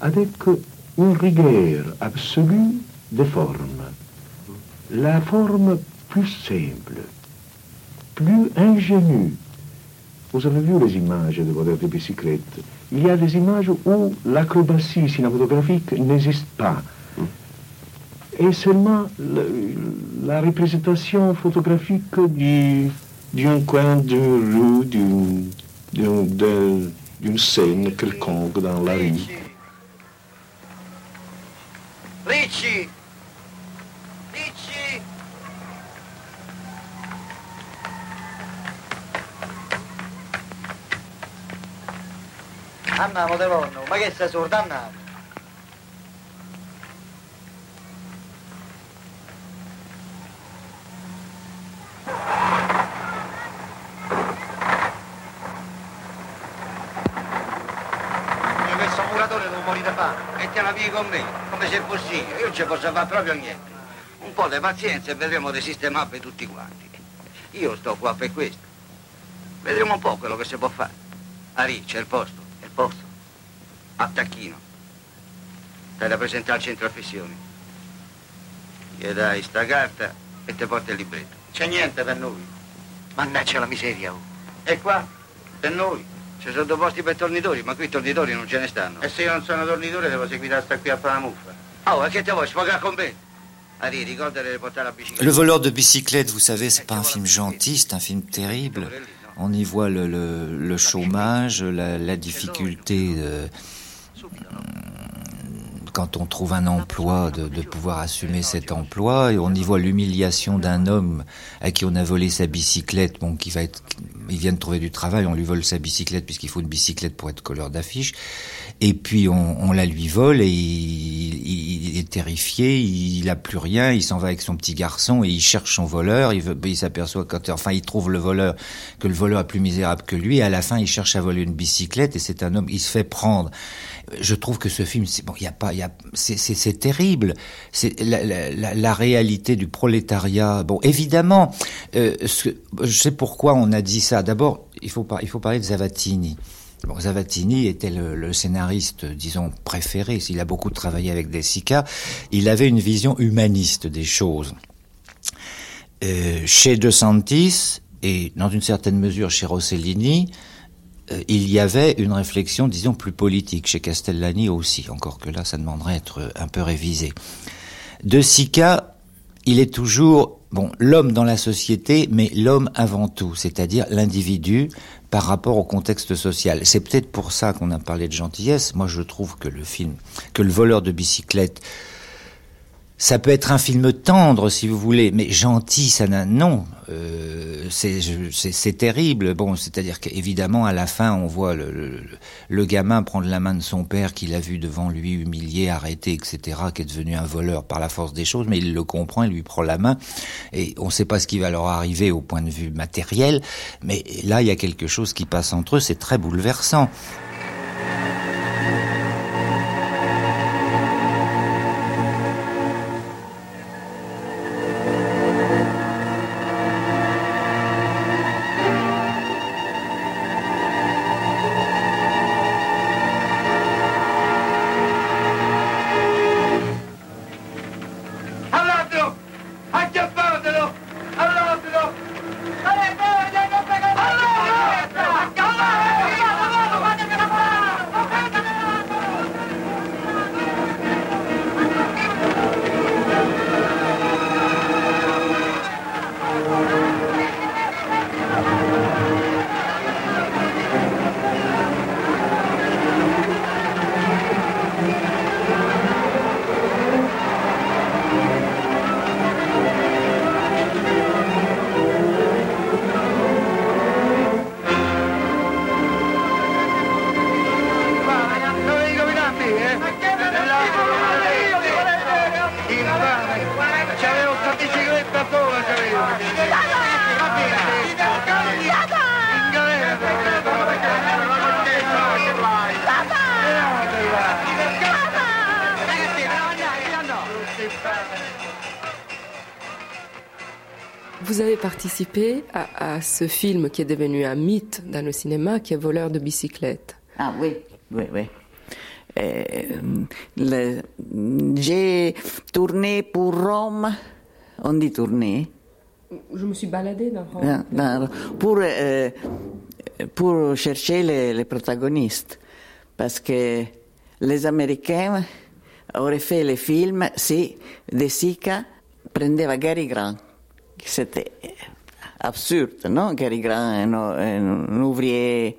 Avec une rigueur absolue des formes. La forme plus simple, plus ingénue. Vous avez vu les images de voleurs de bicyclette. Il y a des images où l'acrobatie cinématographique n'existe pas. Et seulement le- la représentation photographique du- d'un coin d'une rue, d'une d'un- d'un- d'une scène quelconque dans la rue. Ricci! Ricci! Andiamo, Devorno, ma che sei sordo? Andiamo. Mi hai messo un muratore non muori te la vieni con me, come se possibile. Io non ci posso fare proprio niente. Un po' di pazienza e vedremo di sistemarvi tutti quanti. Io sto qua per questo. Vedremo un po' quello che si può fare. Ari, c'è il posto, è il posto. Attacchino. Stai da presentare al centro affissioni. Gli dai sta carta e ti porti il libretto. C'è niente per noi. Mannaggia la miseria, oh. E qua? Per noi. Ci sono due posti per tornitori, ma qui tornitori non ce ne stanno. E se io non sono tornitore devo seguire sta qui a fare la muffa. Oh, e che te vuoi sfogare con me? Le voleur de bicyclette, vous savez, c'est pas un film gentil, c'est un film terrible. On y voit le, le- le chômage, la, la difficulté de- quand on trouve un emploi de, pouvoir assumer cet emploi. Et on y voit l'humiliation d'un homme à qui on a volé sa bicyclette, bon, il vient de trouver du travail, on lui vole sa bicyclette puisqu'il faut une bicyclette pour être colleur d'affiche. Et puis on, la lui vole et il, est terrifié, il a plus rien, il s'en va avec son petit garçon et il cherche son voleur. Il s'aperçoit quand, enfin, il trouve le voleur que le voleur est plus misérable que lui. Et à la fin, il cherche à voler une bicyclette et c'est un homme, il se fait prendre. Je trouve que ce film, c'est bon, il y a pas, il c'est, terrible. C'est la, réalité du prolétariat. Bon, évidemment, euh, je sais pourquoi on a dit ça. D'abord, il faut parler de Zavatini. Bon, Zavatini était le, scénariste, disons, préféré. Il a beaucoup travaillé avec De Sica. Il avait une vision humaniste des choses. Euh, chez De Santis et dans une certaine mesure chez Rossellini, il y avait une réflexion, disons, plus politique. Chez Castellani aussi, encore que là, ça demanderait être un peu révisé. De Sica il est toujours bon l'homme dans la société, mais l'homme avant tout, c'est-à-dire l'individu par rapport au contexte social. C'est peut-être pour ça qu'on a parlé de gentillesse. Moi, je trouve que le film, que le voleur de bicyclette ça peut être un film tendre, si vous voulez, mais gentil, ça n'a non. Euh, c'est terrible. Bon, c'est-à-dire qu'évidemment, à la fin, on voit le, le, le, gamin prendre la main de son père qu'il a vu devant lui, humilié, arrêté, etc., qui est devenu un voleur par la force des choses, mais il le comprend, il lui prend la main, et on ne sait pas ce qui va leur arriver au point de vue matériel, mais là, il y a quelque chose qui passe entre eux, c'est très bouleversant. À, ce film qui est devenu un mythe dans le cinéma, qui est Voleur de bicyclette. Ah oui, oui, oui. Euh, J'ai tourné pour Rome. On dit tourner Je me suis baladée dans Rome. Dans, pour, euh, pour chercher les, les protagonistes. Parce que les Américains auraient fait le film si De Sica prendeva Gary Grant. C'était absurde, non Gary Grant est un, un ouvrier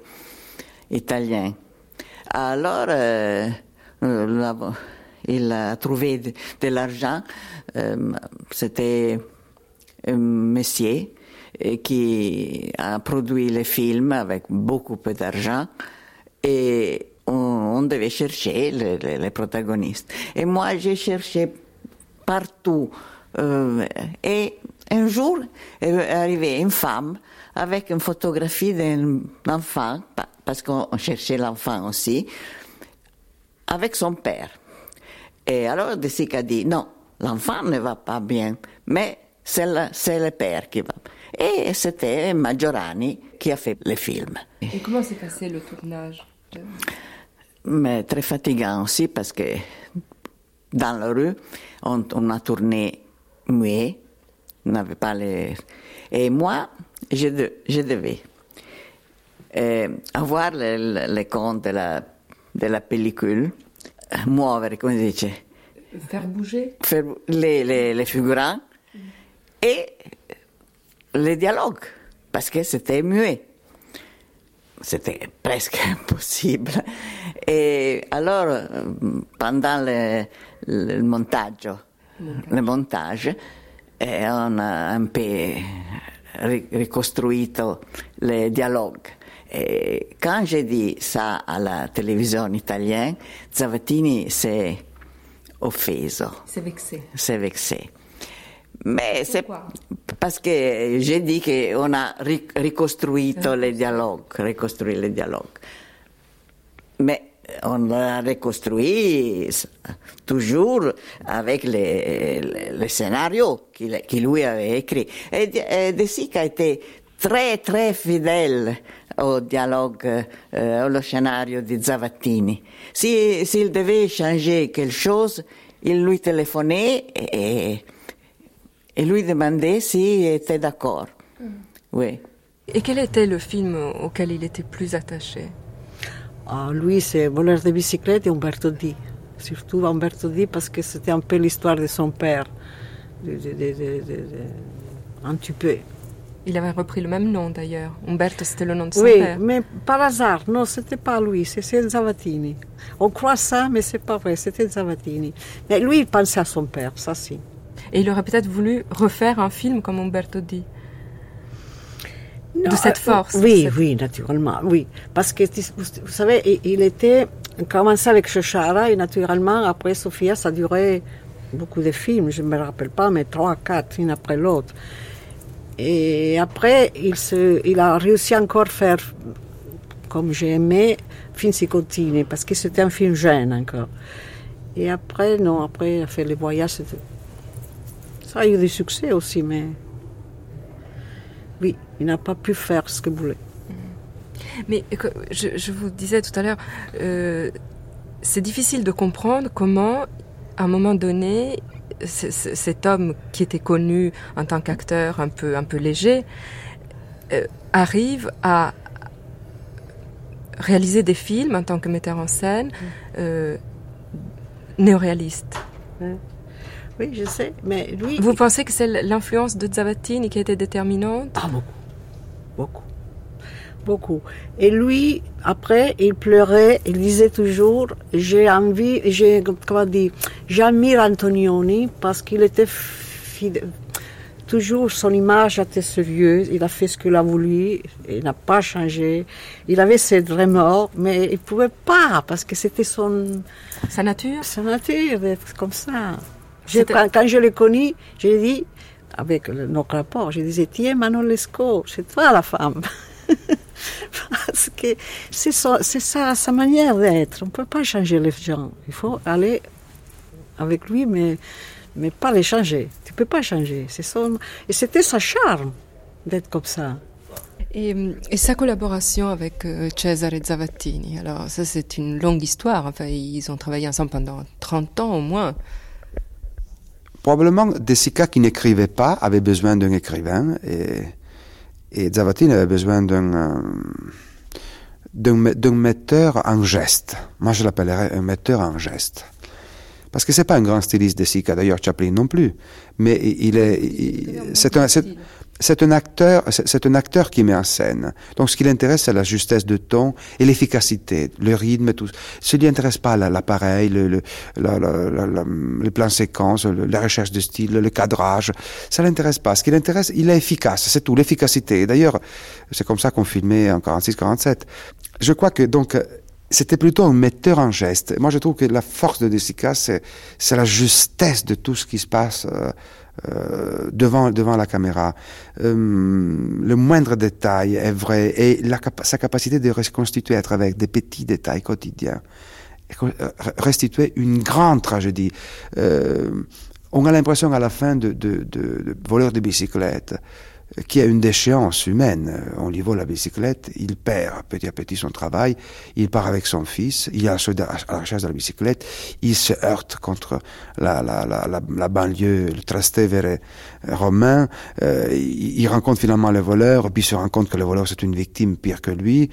italien. Alors, euh, il a trouvé de, l'argent. Euh, C'était un monsieur qui a produit les films avec beaucoup peu d'argent et on, devait chercher les, protagonistes. Et moi, j'ai cherché partout. Euh, et un jour est arrivée une femme avec une photographie d'un enfant, parce qu'on cherchait l'enfant aussi, avec son père. Et alors De Sica a dit, non, l'enfant ne va pas bien, mais c'est le, le, père qui va. Et c'était Maggiorani qui a fait le film. Et comment s'est passé le tournage? Mais très fatigant aussi parce que dans la rue, on, on a tourné muet, n'avait pas les... Et moi, je, de, je devais euh, avoir les, les comptes de la, de la pellicule, muovere, come si dice? Faire bouger Faire les, les, les figurants et les dialogues, parce que c'était muet. C'était presque impossible. Et alors, pendant le, le montage, le montage, on a un peu ricostruito les dialogues. Et quand j'ai dit ça à la télévision italienne, Zavattini s'est offeso. C'est vexé. C'est vexé. Mais c'est parce que j'ai dit qu'on a ricostruito les dialogues, reconstruit les dialogues. Mais on l'a reconstruit toujours avec les scénarios qu'il qu lui avait écrits. Et, et De Sica était très très fidèle au dialogue, euh, au scénario di Zavattini. S'il si, devait changer quelque chose, il lui téléphonait et, et lui demandait s'il était d'accord. Mm. Oui. Et quel était le film auquel il était plus attaché? Ah, Lui, c'est Voleur de bicyclette et Umberto Di. Surtout Umberto Di parce que c'était un peu l'histoire de son père. de, de, de, de, un petit peu. Il avait repris le même nom d'ailleurs. Umberto, c'était le nom de son oui, père. mais par hasard, non, c'était pas lui, c'est Zavatini. On croit ça, mais c'est pas vrai, c'était Zavatini. Mais lui, il pensait à son père, ça si. Et il aurait peut-être voulu refaire un film comme Umberto dit. de cette force. oui, cette... oui, naturellement, oui. Parce que, vous, savez, il, il était commencé avec Chechara et naturellement, après Sofia, ça durait beaucoup de films, je ne me rappelle pas, mais trois, quatre, une après l'autre. Et après, il, se, il a réussi encore à faire, comme j'ai aimé, Finzi Contini, parce que c'était un film jeune encore. Et après, non, après, il a fait les voyages. Ça a eu du succès aussi, mais il n'a pas pu faire ce qu'il voulait. Mais je, je, vous disais tout à l'heure, euh, c'est difficile de comprendre comment, à un moment donné, cet homme qui était connu en tant qu'acteur un peu, un peu léger euh, arrive à réaliser des films en tant que metteur en scène euh, néoréaliste. Oui, je sais, mais lui... Vous pensez que c'est l'influence de Zavatini qui a été déterminante? Ah, beaucoup. Beaucoup. Beaucoup. Et lui, après, il pleurait, il disait toujours, j'ai envie, j'ai, comment dire, j'admire Antonioni parce qu'il était fidèle. Toujours, son image était sérieuse, il a fait ce qu'il a voulu, il n'a pas changé. Il avait ses remords, mais il ne pouvait pas, parce que c'était son... Sa nature Sa nature, d'être comme ça. Quand, quand, je l'ai connu, j'ai dit, avec notre rapport, je disais, tiens, Manon Lescaut, c'est toi la femme. Parce que c'est ça, sa manière d'être. On ne peut pas changer les gens. Il faut aller avec lui, mais, mais pas les changer. Tu ne peux pas changer. Son... Et c'était sa charme d'être comme ça. Et, sa collaboration avec euh, Cesare Zavattini, alors ça c'est une longue histoire. Ils ont travaillé ensemble pendant 30 ans au moins. Probablement, De Sica qui n'écrivait pas avait besoin d'un écrivain et, et Zavattini avait besoin d'un euh, d'un metteur en geste. Moi, je l'appellerais un metteur en geste. Parce que c'est pas un grand styliste de Sica, d'ailleurs Chaplin non plus, mais il est, c'est un, c'est un acteur, c'est un acteur qui met en scène. Donc, ce qui l'intéresse, c'est la justesse de ton et l'efficacité, le rythme, tout. Ce qui l'intéresse pas l'appareil, le, le, la, la, la, les plans séquences, la recherche de style, le cadrage. Ça l'intéresse pas. Ce qui l'intéresse, il est efficace. C'est tout, l'efficacité. D'ailleurs, c'est comme ça qu'on filmait en 46-47. Je crois que, donc, c'était plutôt un metteur en geste. Moi, je trouve que la force de Desica, c'est, c'est la justesse de tout ce qui se passe euh, euh, devant, devant la caméra. Euh, le moindre détail est vrai et sa capacité de reconstituer à travers des petits détails quotidiens, restituer une grande tragédie. on a l'impression à la fin de, de, de, de voleur de bicyclette qui a une déchéance humaine. On lui vole la bicyclette, il perd petit à petit son travail, il part avec son fils, il est à la recherche de la bicyclette, il se heurte contre la, la, la, la, banlieue, le Trastevere romain, euh, il, il, rencontre finalement le voleur, puis il se rend compte que le voleur c'est une victime pire que lui,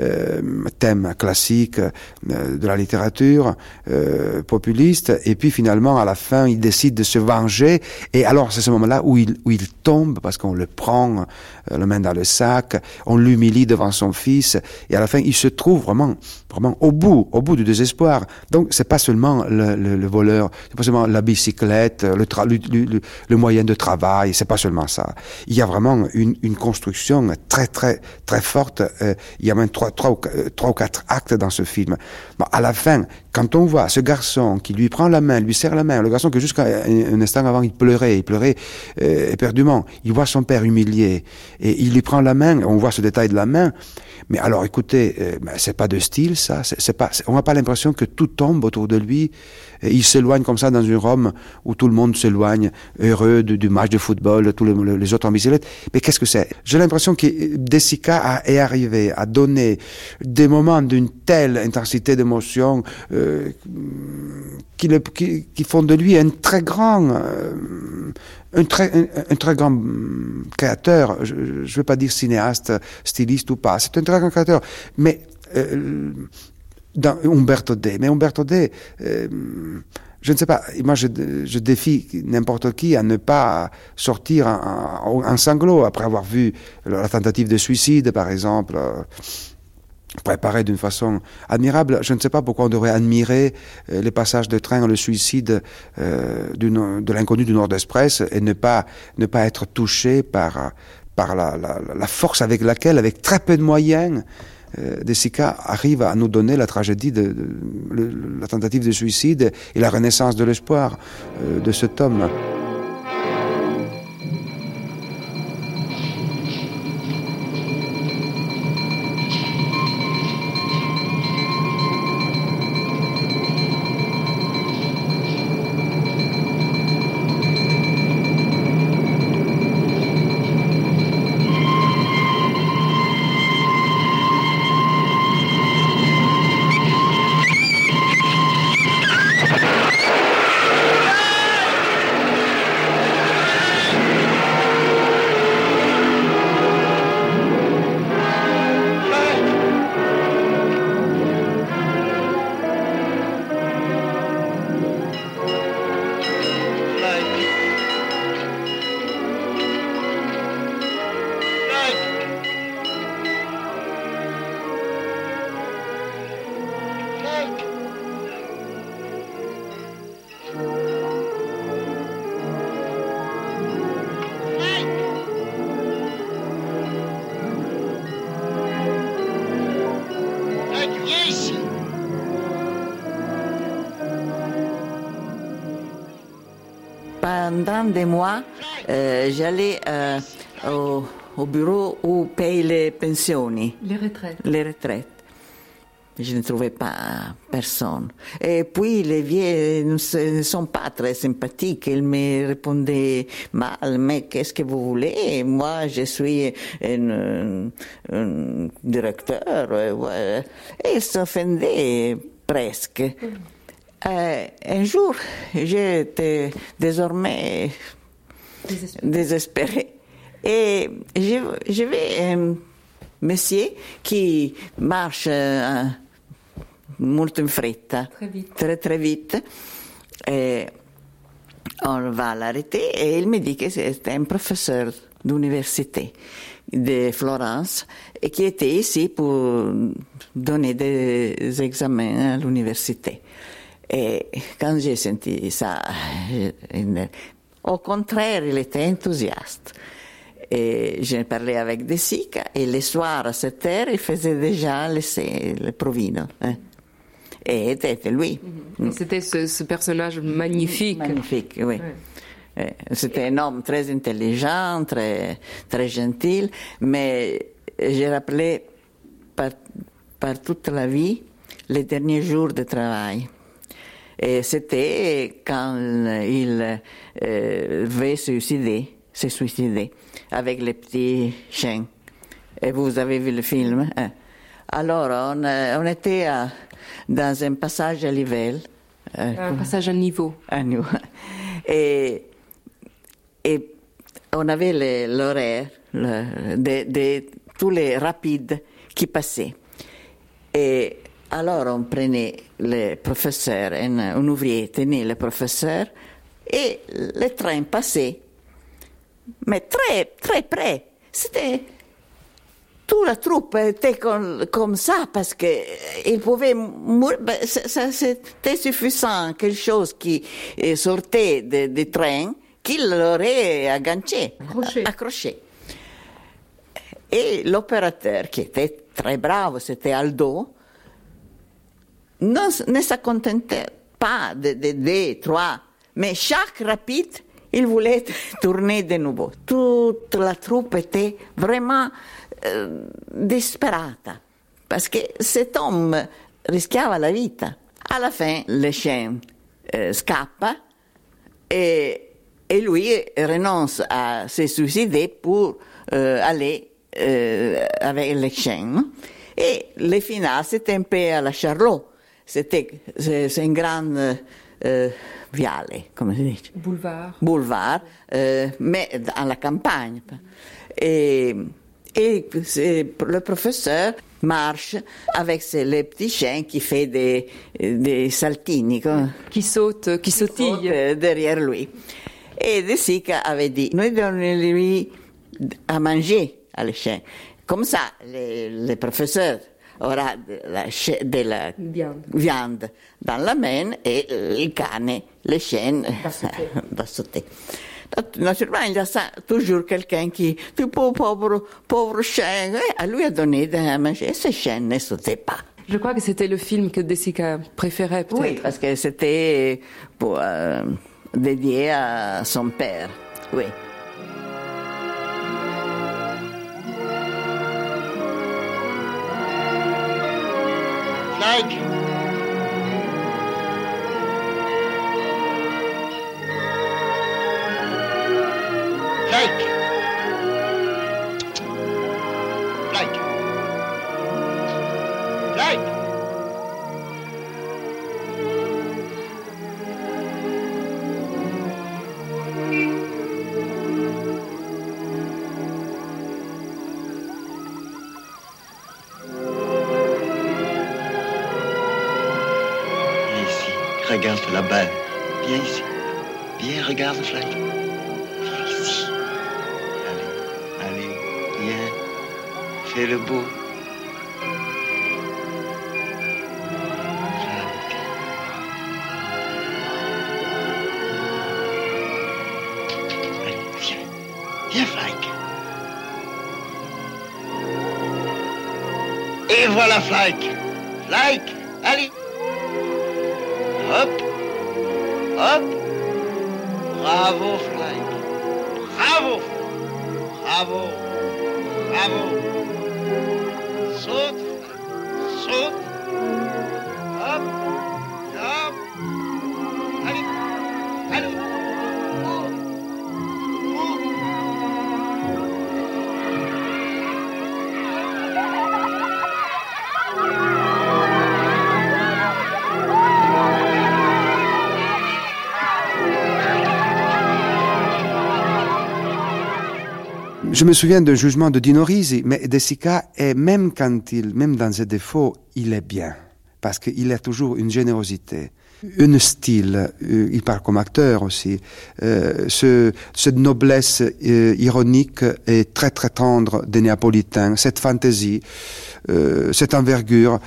euh, thème classique euh, de la littérature euh, populiste, et puis finalement à la fin il décide de se venger, et alors c'est ce moment-là où il, où il tombe parce qu'on le prend euh, le main dans le sac, on l'humilie devant son fils, et à la fin, il se trouve vraiment, vraiment au bout, au bout du désespoir. Donc, c'est pas seulement le, le, le voleur, c'est pas seulement la bicyclette, le, moyen de travail, c'est pas seulement ça. Il y a vraiment une, construction très, très, très forte. Euh, il y a même trois, trois, ou, trois ou quatre actes dans ce film. Bon, à la fin, quand on voit ce garçon qui lui prend la main, lui serre la main, le garçon que jusqu'à un instant avant, il pleurait, il pleurait euh, éperdument, il voit son père humilié, et il lui prend la main, on voit ce détail de la main, mais alors écoutez, euh, ben, c'est pas de style ça, c'est pas, on n'a pas l'impression que tout tombe autour de lui, il s'éloigne comme ça dans une Rome où tout le monde s'éloigne, heureux du, du, match de football, tous les, les autres en bicyclette, mais qu'est-ce que c'est? J'ai l'impression que Desica est arrivé à donner des moments d'une telle intensité d'émotion, euh, qui, le, qui, qui, font de lui un très grand, euh, un très, un, très grand créateur. Je ne veux pas dire cinéaste, styliste ou pas. C'est un très grand créateur. Mais euh, Umberto D. Mais Umberto D. je ne sais pas, moi je, je défie n'importe qui à ne pas sortir en, en, sanglot après avoir vu la tentative de suicide, par exemple, préparée d'une façon admirable. Je ne sais pas pourquoi on devrait admirer euh, les passages de train, le suicide euh, de l'inconnu du Nord Express et ne pas, ne pas être touché par, par la, la, la force avec laquelle, avec très peu de moyens, euh, Desica arrive à nous donner la tragédie de, la tentative de suicide et la renaissance de l'espoir euh, de cet homme. Mois, euh, j'allais euh, au, au, bureau où paye les pensions. Les retraites. Les retraites. Je ne trouvais pas personne. Et puis les vieux ne sont pas très sympathiques. Ils me répondaient mal, mais qu'est-ce que vous voulez? Moi, je suis un, un directeur. Et ils s'offendaient presque. Euh, un jour, j'étais désormais désespéré. Et je, vais un monsieur qui marche euh, molto in fretta, très vite. Très, très vite. Et on va l'arrêter et il me dit que c'était un professeur d'université de Florence et qui était ici pour donner des examens à l'université. Et quand j'ai senti ça, au contraire, il était enthousiaste. Et j'ai parlé avec Desica et le soir à 7 heures, il faisait déjà le, le provino. Hein. Et c'était lui. Mm-hmm. C'était ce, ce, personnage magnifique. Magnifique, oui. Ouais. C'était un homme très intelligent, très, très gentil, mais j'ai rappelé par, par toute la vie les derniers jours de travail. Et c'était quand il euh, veut suicider, se suicider avec les petits chiens. Et vous avez vu le film hein? Alors, on, on était à, dans un passage à l'hiver. Un passage à niveau. À niveau. Et, et on avait l'horaire de, de tous les rapides qui passaient. Et alors on prenait le professeur, un, un ouvrier tenait le professeur et le train passait, mais très, très près. C'était toute la troupe était comme, comme ça parce qu'il pouvait mourir. C'était suffisant, quelque chose qui sortait du de train, qu'il l'aurait agganché, accroché. accroché. Et l'opérateur, qui était très bravo, c'était Aldo, non, ne se contentait pas de, de deux, trois, mais chaque rapide, il voulait tourner de nouveau. Toute la troupe était vraiment euh, disperata, parce que cet homme rischiava la vita. À la fin, le chien euh, scappa et, et, lui renonce à se suicider pour euh, aller euh, avec le chien. Et le final, c'était un peu à la Charlot. C'était c'est un grand euh, viale, come si dice? Boulevard. Boulevard, euh, mais dans la campagne. Et, et le professeur marche avec les petits chiens qui fait des, des saltini. quoi. Qui saute, qui derrière lui. Et De Sica avait dit, nous donnons lui à manger à les chiens. Comme ça, les, les professeurs aura de la, chi- de la Viande. viande dans la main et le cane, les chiens da sauter. Naturellement, il y a ça, toujours quelqu'un qui, tu pauvre, pauvre, pauvre chien, à lui a donné à manger. Et ce chien ne sautait pas. Je crois que c'était le film que Desica préférait, peut-être. Oui, parce que c'était pour, euh, dédié à son père. Oui. Like. Like. Regarde là-bas. Viens ici. Viens, regarde, Fly. Viens ici. Allez, allez, viens. Fais le beau. Allez, viens. Viens, Fly. Et voilà, Fly. Fly. Hop. Bravo. Bravo. Bravo. Bravo. Je me souviens d'un jugement de Dino Risi, mais De Sica, est, même quand il, même dans ses défauts, il est bien. Parce qu'il a toujours une générosité, un style, euh, il parle comme acteur aussi, euh, ce, cette noblesse euh, ironique et très très tendre des Néapolitains, cette fantaisie, cette envergure.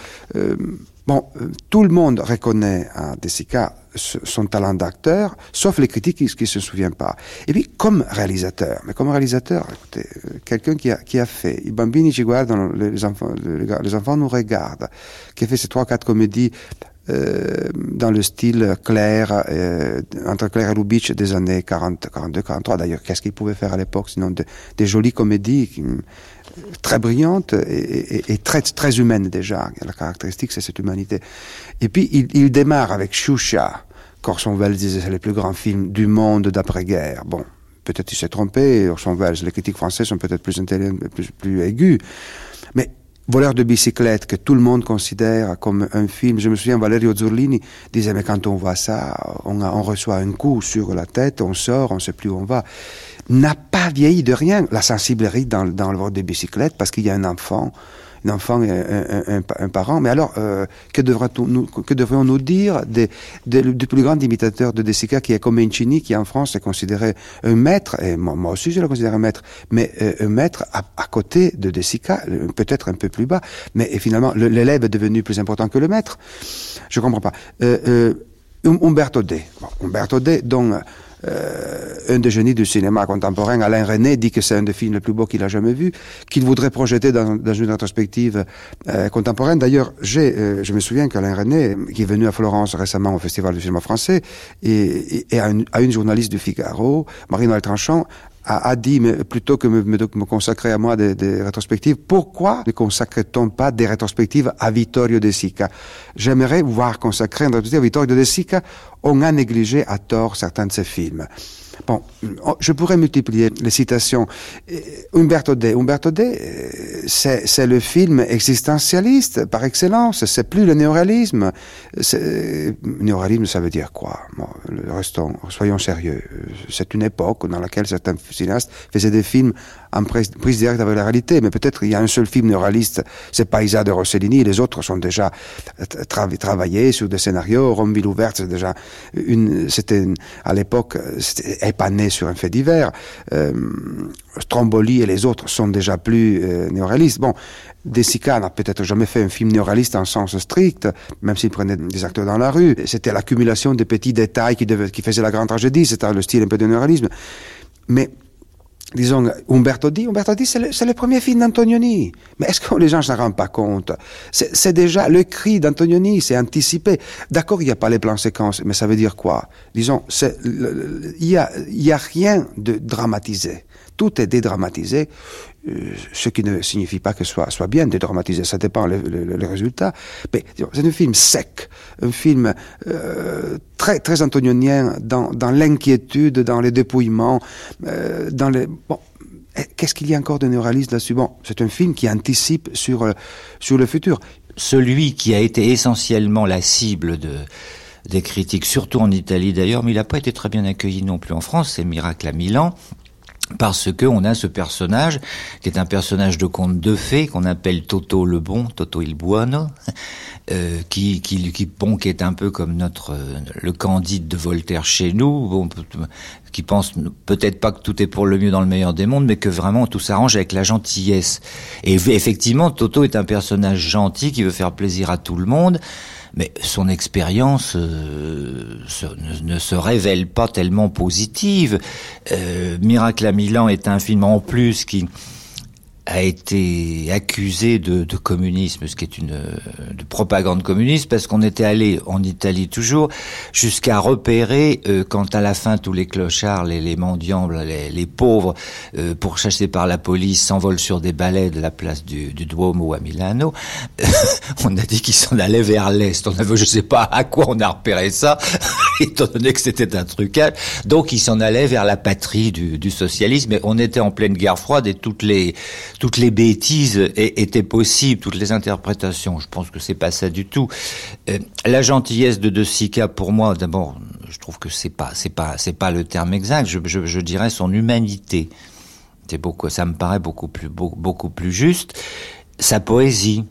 bon, tout le monde reconnaît à De Sica ce- son talent d'acteur, sauf les critiques qui ne se souviennent pas. Et puis, comme réalisateur, mais comme réalisateur, écoutez, euh, quelqu'un qui a, qui a fait I bambini ci guardano, les enfants, les, les enfants nous regardent, qui a fait ces trois, quatre comédies euh, dans le style clair, euh, entre Claire et Lubitsch des années 40, 42, 43. D'ailleurs, qu'est-ce qu'il pouvait faire à l'époque? Sinon de- des jolies comédies qui- très brillantes et, très, très humaines déjà. La caractéristique, c'est cette humanité. Et puis, il, il démarre avec Shusha. Orson Welles disait c'est le plus grand film du monde d'après-guerre. Bon, peut-être il s'est trompé, Orson Welles. Les critiques français sont peut-être plus intelligents, plus, plus aigus. Mais Voleur de bicyclette, que tout le monde considère comme un film. Je me souviens, Valerio Zurlini disait, mais quand on voit ça, on, reçoit un coup sur la tête, on sort, on sait plus où on va. N'a pas vieilli de rien. La sensiblerie dans, dans le vol des bicyclettes, parce qu'il y a un enfant, un enfant et un, un- un- un parent. Mais alors, euh, que, devrions-nous dire des, du plus grand imitateur de De Sica, qui est Comencini, qui en France est considéré un maître, et moi, aussi je le considère un maître, mais euh, un maître à, côté de De Sica, euh, peut-être un peu plus bas, mais finalement le- l'élève est devenu plus important que le maître? Je comprends pas. Euh, euh, Um- Umberto D. Bon, Umberto D, euh, un des génies du cinéma contemporain, Alain René, dit que c'est un des films les plus beaux qu'il a jamais vu, qu'il voudrait projeter dans, une rétrospective euh, contemporaine. D'ailleurs, j'ai, euh, je me souviens qu'Alain René, qui est venu à Florence récemment au Festival du cinéma français, et, à, une, à une journaliste du Figaro, Marie-Noël Tranchant, a, a dit, mais plutôt que me, me, me consacrer à moi des, des rétrospectives, pourquoi ne consacre-t-on pas des rétrospectives à Vittorio De Sica? J'aimerais voir consacrer une rétrospective à Vittorio De Sica. On a négligé à tort certains de ses films. Bon, je pourrais multiplier les citations. Euh, Umberto D. Umberto D. euh, C'est, le film existentialiste par excellence. C'est plus le néoréalisme. C'est, néoréalisme, ça veut dire quoi? Bon, Restons, soyons sérieux. Euh, C'est une époque dans laquelle certains cinéastes faisaient des films en prise, directe avec la réalité. Mais peut-être il y a un seul film néo-réaliste, c'est Paisa de Rossellini, les autres sont déjà tra- travaillés sur des scénarios. Rome ville ouverte, c'est déjà une, c'était à l'époque, c'était épané sur un fait divers. Euh, Stromboli et les autres sont déjà plus euh, néo-réalistes. Bon, De Sica n'a peut-être jamais fait un film néo-réaliste en sens strict, même s'il prenait des acteurs dans la rue. C'était l'accumulation de petits détails qui, devaient, qui faisaient la grande tragédie, c'était le style un peu de néo-réalisme. Mais disons, Umberto Di, Umberto Di, c'est le, premier film d'Antonioni. Mais est-ce que les gens ne s'en rendent pas compte? C'est, déjà le cri d'Antonioni, c'est anticipé. D'accord, il n'y a pas les plans séquences, mais ça veut dire quoi? Disons, il y a, il y a rien de dramatisé. Tout est dédramatisé, euh, ce qui ne signifie pas que ce soit, soit bien dédramatisé, ça dépend le, le, résultat. Mais c'est un film sec, un film euh, très, très antonionien dans, dans l'inquiétude, dans les dépouillements, euh, dans les... Bon, eh, Qu'est-ce qu'il y a encore de néo-réaliste là-dessus? Bon, c'est un film qui anticipe sur, sur le futur. Celui qui a été essentiellement la cible de des critiques, surtout en Italie d'ailleurs, mais il n'a pas été très bien accueilli non plus en France, c'est Miracle à Milan. Parce que on a ce personnage qui est un personnage de conte de fées qu'on appelle Toto le bon, Toto il buono, euh, qui, qui, qui, bon, qui est un peu comme notre euh, le Candide de Voltaire chez nous, bon, qui pense peut-être pas que tout est pour le mieux dans le meilleur des mondes, mais que vraiment tout s'arrange avec la gentillesse. Et effectivement, Toto est un personnage gentil qui veut faire plaisir à tout le monde mais son expérience euh, ne, se révèle pas tellement positive. Euh, Miracle à Milan est un film en plus qui a été accusé de, de, communisme, ce qui est une de propagande communiste, parce qu'on était allé en Italie toujours jusqu'à repérer euh, quand à la fin tous les clochards, les, les mendiants, les, les pauvres, euh, pourchassés par la police, s'envolent sur des balais de la place du, du Duomo à Milano. on a dit qu'ils s'en allaient vers l'est. On avait, je sais pas à quoi on a repéré ça, étant donné que c'était un trucage. Donc ils s'en allaient vers la patrie du, du socialisme. Et on était en pleine guerre froide et toutes les toutes les bêtises étaient possibles, toutes les interprétations. Je pense que c'est pas ça du tout. Euh, la gentillesse de De Sica, pour moi, d'abord, je trouve que c'est pas, c'est pas, c'est pas le terme exact. Je, dirais son humanité. C'est beaucoup, ça me paraît beaucoup plus, plus juste. Sa poésie.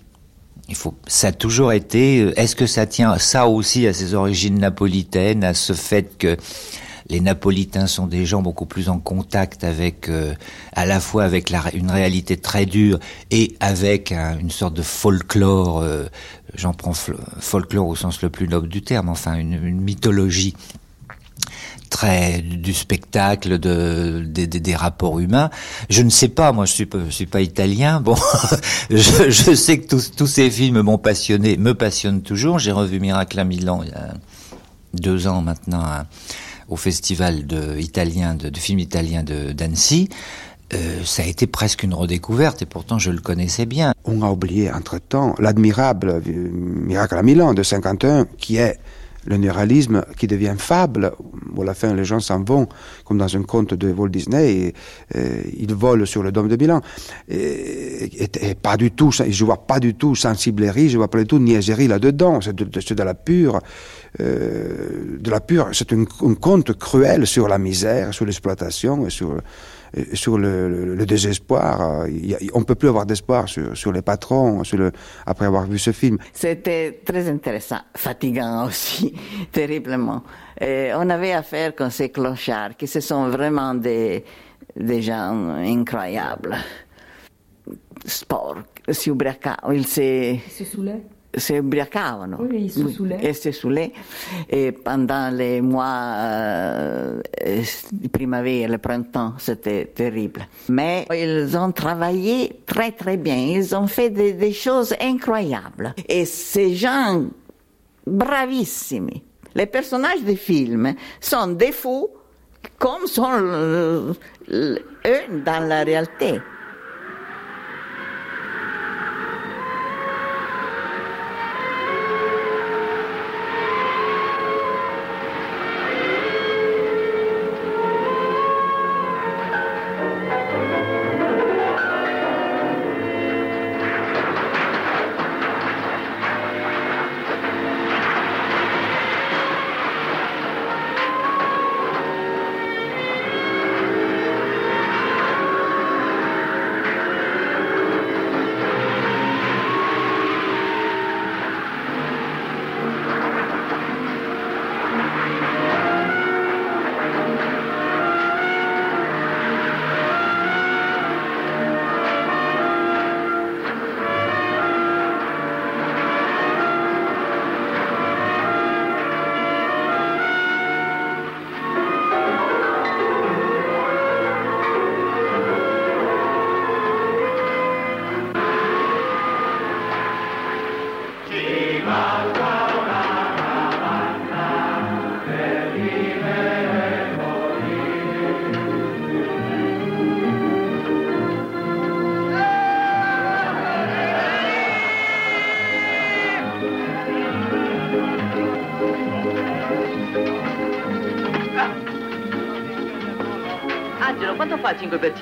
Il faut, ça a toujours été. Est-ce que ça tient ça aussi à ses origines napolitaines, à ce fait que les Napolitains sont des gens beaucoup plus en contact avec, euh, à la fois avec une réalité très dure et avec un, une sorte de folklore. Euh, J'en prends folklore au sens le plus noble du terme, enfin une, mythologie très du spectacle, de, des, rapports humains. Je ne sais pas, moi je suis suis pas italien. Bon, je, sais que tous, ces films m'ont passionné, me passionnent toujours. J'ai revu Miracle à Milan il y a deux ans maintenant. À, au festival de, italien de, de films italiens de d'Annecy. Euh, ça a été presque une redécouverte et pourtant je le connaissais bien. On a oublié entre-temps l'admirable Miracle à Milan de 51 qui est le néoralisme qui devient fable, où à la fin les gens s'en vont, comme dans un conte de Walt Disney, et, et, ils volent sur le dôme de Milan. Et, et, pas du tout, je vois pas du tout sensiblerie, je vois pas du tout niaiserie là-dedans, c'est de, la pure, euh, de la pure, c'est un, un, conte cruel sur la misère, sur l'exploitation et sur, et sur le, le, le désespoir. Il on ne peut plus avoir d'espoir sur, sur, les patrons sur le, après avoir vu ce film. C'était très intéressant, fatigant aussi, terriblement. Et on avait affaire avec ces clochards qui ce sont vraiment des, des gens incroyables. Sport, si ubriacavano, il se... Si se ubriacavano oui, oui, et se saoulaient et pendant les mois euh, primavera, le printemps, c'était terrible. Mais ils ont travaillé très très bien, ils ont fait des, des choses incroyables. Et ces gens bravissimi, les personnages des films sont des fous comme sont eux dans la réalité.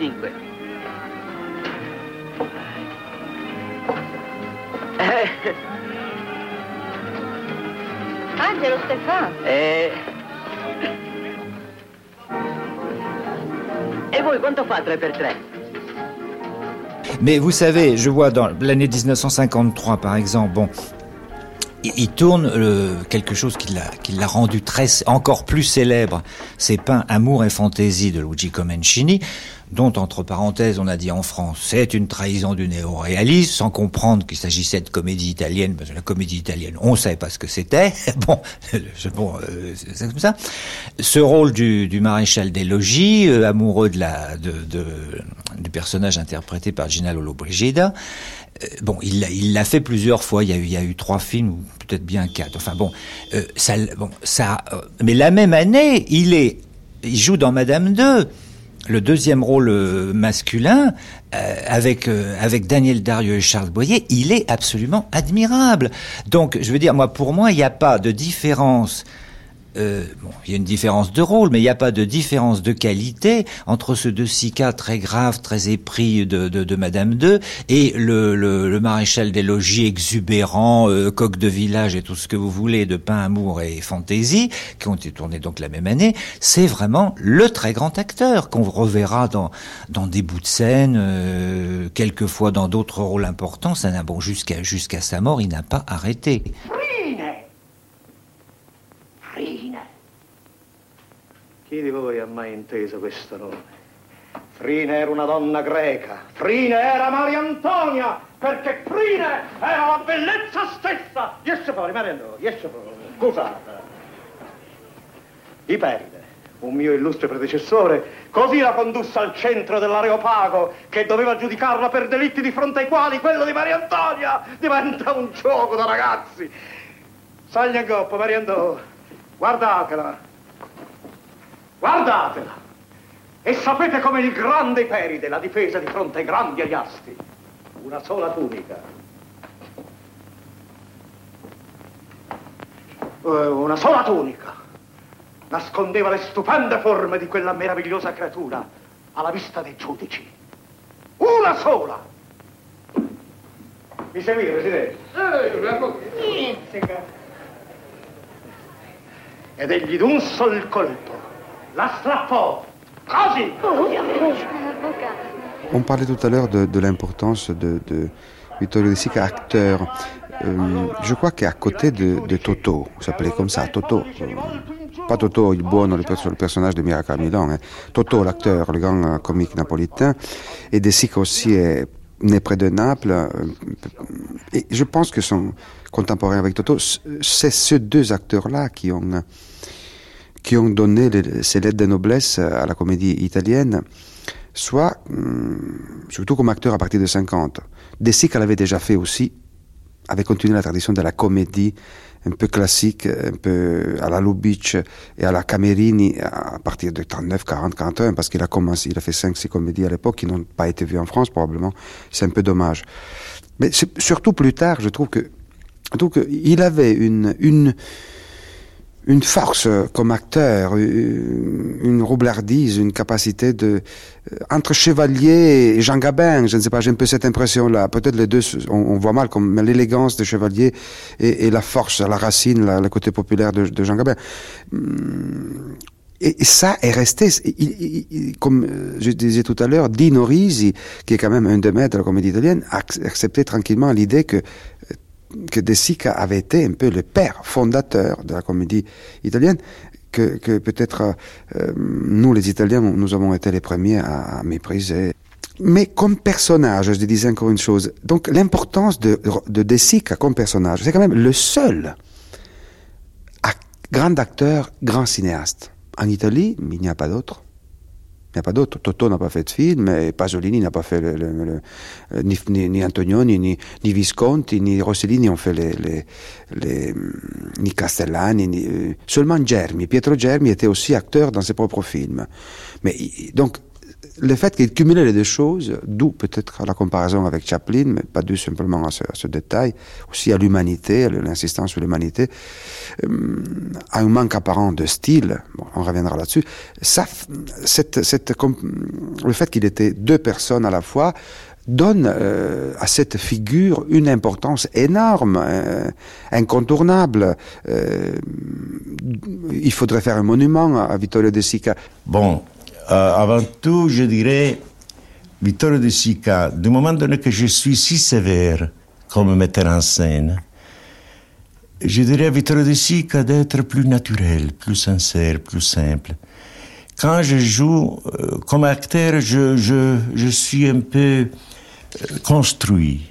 Fa 5x5? Eh, Angelo Stefano. eh. E voi quanto fa 3x3? Mais vous savez, je vois dans l'année 1953 par exemple, bon, il, tourne euh, quelque chose qui l'a rendu très encore plus célèbre, c'est peint Amour et fantaisie de Luigi Comencini, dont entre parenthèses on a dit en France c'est une trahison du néo-réalisme, sans comprendre qu'il s'agissait de comédie italienne, parce que la comédie italienne on savait pas ce que c'était. bon, bon, euh, c'est c'est comme ça. Ce rôle du, du maréchal des logis, euh, amoureux de la de, de- du personnage interprété par Gina Lollobrigida. Euh, bon, il l'a fait plusieurs fois. Il y a eu trois films ou peut-être bien quatre. Enfin bon, euh, ça euh, mais la même année, il joue dans Madame 2 le deuxième rôle euh, masculin euh, avec euh, avec Daniel Dario et Charles Boyer, il est absolument admirable. Donc, je veux dire, moi, pour moi, il n'y a pas de différence. Euh, bon, il y a une différence de rôle, mais il n'y a pas de différence de qualité entre ce De Sica très grave, très épris de, de, de Madame 2 et le, le, le maréchal des logis exubérant, euh, coq de village et tout ce que vous voulez de Pain, Amour et Fantaisie, qui ont été tournés donc la même année. C'est vraiment le très grand acteur qu'on reverra dans, dans des bouts de scène, euh, quelquefois dans d'autres rôles importants. Ça n'a bon jusqu'à jusqu'à sa mort, il n'a pas arrêté. Chi di voi ha mai inteso questo nome? Frine era una donna greca. Frine era Maria Antonia, perché Frine era la bellezza stessa. Esce fuori, Maria Antonia, esce fuori. Scusate. Iperide, un mio illustre predecessore, così la condusse al centro dell'Areopago, che doveva giudicarla per delitti di fronte ai quali quello di Maria Antonia diventa un gioco da ragazzi. Sagna Goppo, Maria Antonia, guardatela. Guardatela! E sapete come il grande Iperide la difesa di fronte ai grandi Aiasti? Una sola tunica. Eh, Una sola tunica. Nascondeva le stupende forme di quella meravigliosa creatura alla vista dei giudici. Una sola! Mi seguite, Presidente? Ed egli d'un sol colpo la! On parlait tout à l'heure de, l'importance de, de Vittorio De Sica, acteur. Je crois qu'à côté de, Toto, il s'appelait comme ça, Toto, euh, pas Toto il buono, le, le personnage de Miracle à Milan, hein. Toto l'acteur, le grand euh, comique napolitain, et De Sica aussi est né près de Naples. euh, et je pense que son contemporain avec Toto, c'est ces deux acteurs-là qui ont qui ont donné les- ces lettres de noblesse à la comédie italienne, soit, hum, surtout comme acteur à partir de 50. De Sica l'avait déjà fait aussi, avait continué la tradition de la comédie un peu classique, un peu à la Lubitsch et à la Camerini à partir de 39, 40, 41, parce qu'il a commencé, il a fait 5, 6 comédies à l'époque qui n'ont pas été vues en France probablement. C'est un peu dommage. Mais surtout plus tard, je trouve que, je qu'il avait une, une, une force euh, comme acteur, une roublardise, une capacité de euh, entre Chevalier et Jean Gabin. Je ne sais pas, j'ai un peu cette impression-là. Peut-être les deux, on, voit mal comme l'élégance de Chevalier et, la force, la racine, le côté populaire de, Jean Gabin. Hum, Et, ça est resté, comme euh, je disais tout à l'heure, Dino Risi, qui est quand même un des maîtres de la comédie italienne, a ac- accepté tranquillement l'idée que que De Sica avait été un peu le père fondateur de la comédie italienne, que, peut-être euh, nous les Italiens, nous avons été les premiers à, mépriser. Mais comme personnage, je disais encore une chose, donc l'importance de, de Sica comme personnage, c'est quand même le seul grand acteur, grand cinéaste. En Italie, il n'y a pas d'autre. Il n'y a pas d'autre. Toto n'a pas fait de film, et Pasolini n'a pas fait le, le- le- euh, ni, ni, ni Antonioni, ni, ni Visconti, ni Rossellini ont fait les, les, les, hum, ni Castellani, ni, euh, seulement Germi. Pietro Germi était aussi acteur dans ses propres films. Mais donc, le fait qu'il cumulait les deux choses, d'où peut-être la comparaison avec Chaplin, mais pas dû simplement à ce, détail, aussi à l'humanité, l'insistance sur l'humanité, euh, à un manque apparent de style, on reviendra là-dessus, ça, cette, cette, le fait qu'il était deux personnes à la fois, donne euh, à cette figure une importance énorme, euh, incontournable. Euh, il faudrait faire un monument à Vittorio De Sica. Bon, avant tout, je dirais, Vittorio De Sica, du moment donné que je suis si sévère comme metteur en scène, je dirais à Vittorio De Sica d'être plus naturel, plus sincère, plus simple. Quand je joue comme acteur, je, je, je suis un peu construit.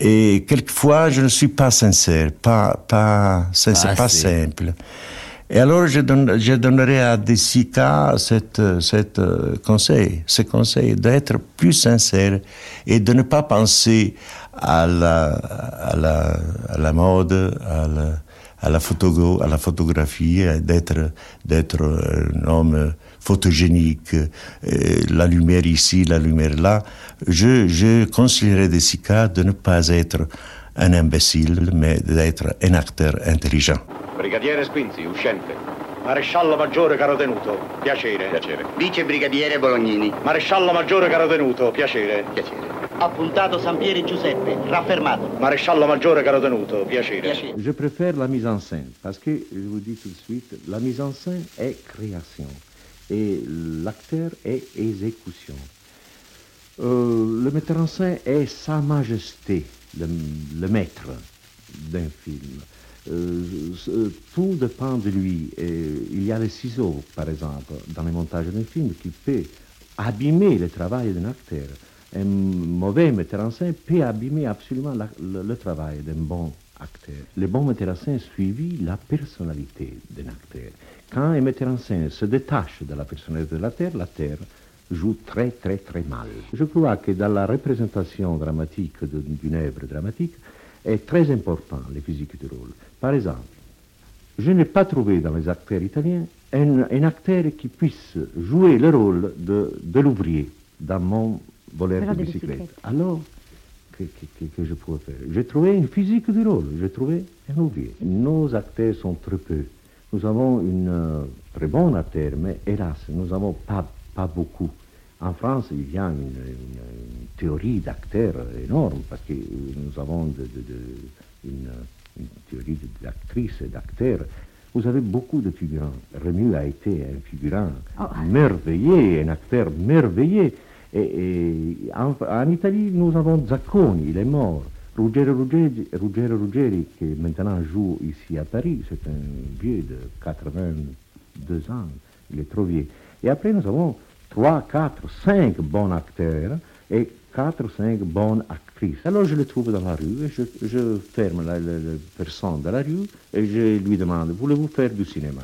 Et quelquefois, je ne suis pas sincère, pas, pas, sincère, pas simple. Et alors, je, donne, je donnerai à Desica cet, cet euh, conseil, ce conseil d'être plus sincère et de ne pas penser à la, mode, à la, photographie, d'être, d'être un homme photogénique, euh, la lumière ici, la lumière là, je, je conseillerais Desica de ne pas être un imbécile, mais d'être un acteur intelligent. Brigadiere Squinzi, uscente. Maresciallo Maggiore caro tenuto, piacere. Piacere. Vice Brigadiere Bolognini. Maresciallo Maggiore caro tenuto, piacere. Piacere. Appuntato Sampieri Giuseppe, raffermato. Maresciallo Maggiore caro tenuto, piacere. piacere. Je préfère la mise en scène parce que, je vous dis tout de suite, la mise en scène est création et l'acteur est exécution. Euh, le metteur en scène est Sa Majesté, le, maître d'un film. Euh, tout dépend de lui. il y a les ciseaux, par exemple, dans le montage d'un film qui peut abîmer le travail d'un acteur. Un mauvais metteur en scène peut abîmer absolument le, travail d'un bon acteur. Le bon metteur en scène suivit la personnalité d'un acteur. Quand un metteur en scène se détache de la personnalité de la Terre, la Terre joue très très très mal. Je crois que dans la représentation dramatique d'une œuvre dramatique est très important les physiques du rôle. Par exemple, je n'ai pas trouvé dans les acteurs italiens un, acteur qui puisse jouer le rôle de, de l'ouvrier dans mon voleur de bicyclette. Alors, que, que, je pourrais faire? J'ai trouvé une physique du rôle, j'ai trouvé un ouvrier. Nos acteurs sont très peu. Nous avons une euh, très bonne acteur, mais hélas, nous n'avons pas, pas beaucoup. En France, il y a une, théorie d'acteurs énorme, parce que nous avons de, une, théorie d'actrices et d'acteurs. Vous avez beaucoup de figurants. Remu a été un figurant oh. merveilleux, un acteur merveilleux. Et, en, en, Italie, nous avons Zacconi, il est mort. Ruggero Ruggeri, Ruggero Ruggeri, qui maintenant joue ici à Paris, c'est un vieux de 82 ans, il est trop vieux. Et après, nous avons 3, 4, 5 bons acteurs et 4 ou 5 bonnes actrices. Alors je le trouve dans la rue et je, ferme la, personne de la rue et je lui demande, voulez-vous faire du cinéma?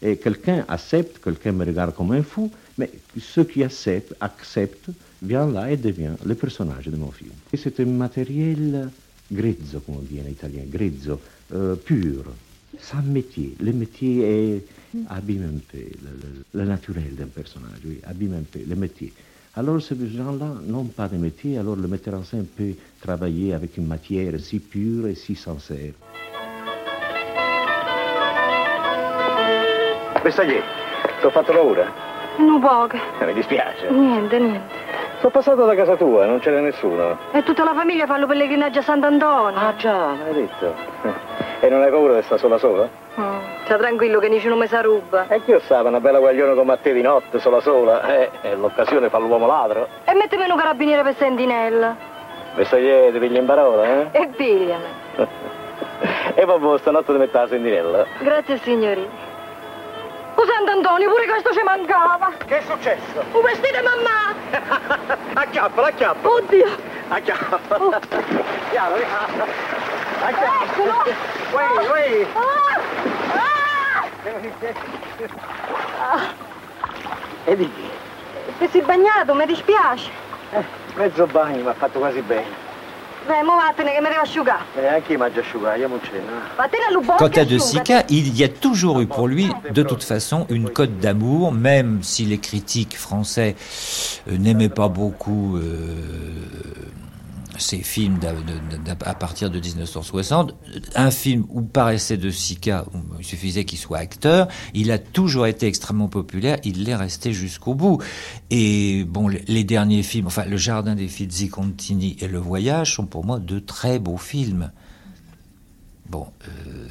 Et quelqu'un accepte, quelqu'un me regarde comme un fou, mais ceux qui acceptent, acceptent vient là et devient le personnage de mon film. Et c'est un matériel grezzo, comme on dit en italien, grezzo, euh, pur, sans métier. Le métier est abîme un peu le, le naturel d'un personnage, oui, abîme un peu le métier. Alors ces gens-là n'ont pas de métier, alors le metteur en scène peut travailler avec une matière si pure et si sincère. Messaggio, ti ho fatto paura? Non poco. Mi dispiace. Niente, niente. Sono passato da casa tua, non c'era nessuno. E tutta la famiglia fa lo pellegrinaggio a Sant'Antonio. Ah già, me l'hai detto. E non hai paura di stare sola sola? Mm. Sta tranquillo che nessuno mi sa ruba. E chi sa, una bella guaglione come a te di notte, sola sola. Eh, e l'occasione fa l'uomo ladro. E mettimi un carabiniere per sentinella. Vestagliere, pigli in parola, eh? E pigliami. e vabbè, stanotte ti metto la sentinella. Grazie, signori. Oh Sant'Antonio, pure questo ci mancava. Che è successo? Un vestito mamma. acchiappa, acchiappa. Oddio. Acchiappa. Oh. Piano, piano. Acchiappa. Eccolo. Uè, uè. Ah. Ah. E di chi? Che si è bagnato, mi dispiace. Eh, mezzo bagno mi ha fatto quasi bene. Quant à De. Sica, il y a toujours eu pour lui, de toute façon, une cote d'amour, même si les critiques français euh, n'aimaient pas beaucoup euh, ces films à partir de 1960. Un film où paraissait De Sica, où il suffisait qu'il soit acteur, il a toujours été extrêmement populaire, il l'est resté jusqu'au bout. Et bon, les, derniers films, enfin Le Jardin des Fizzi Contini et Le Voyage sont pour moi de très beaux films. Bon, euh,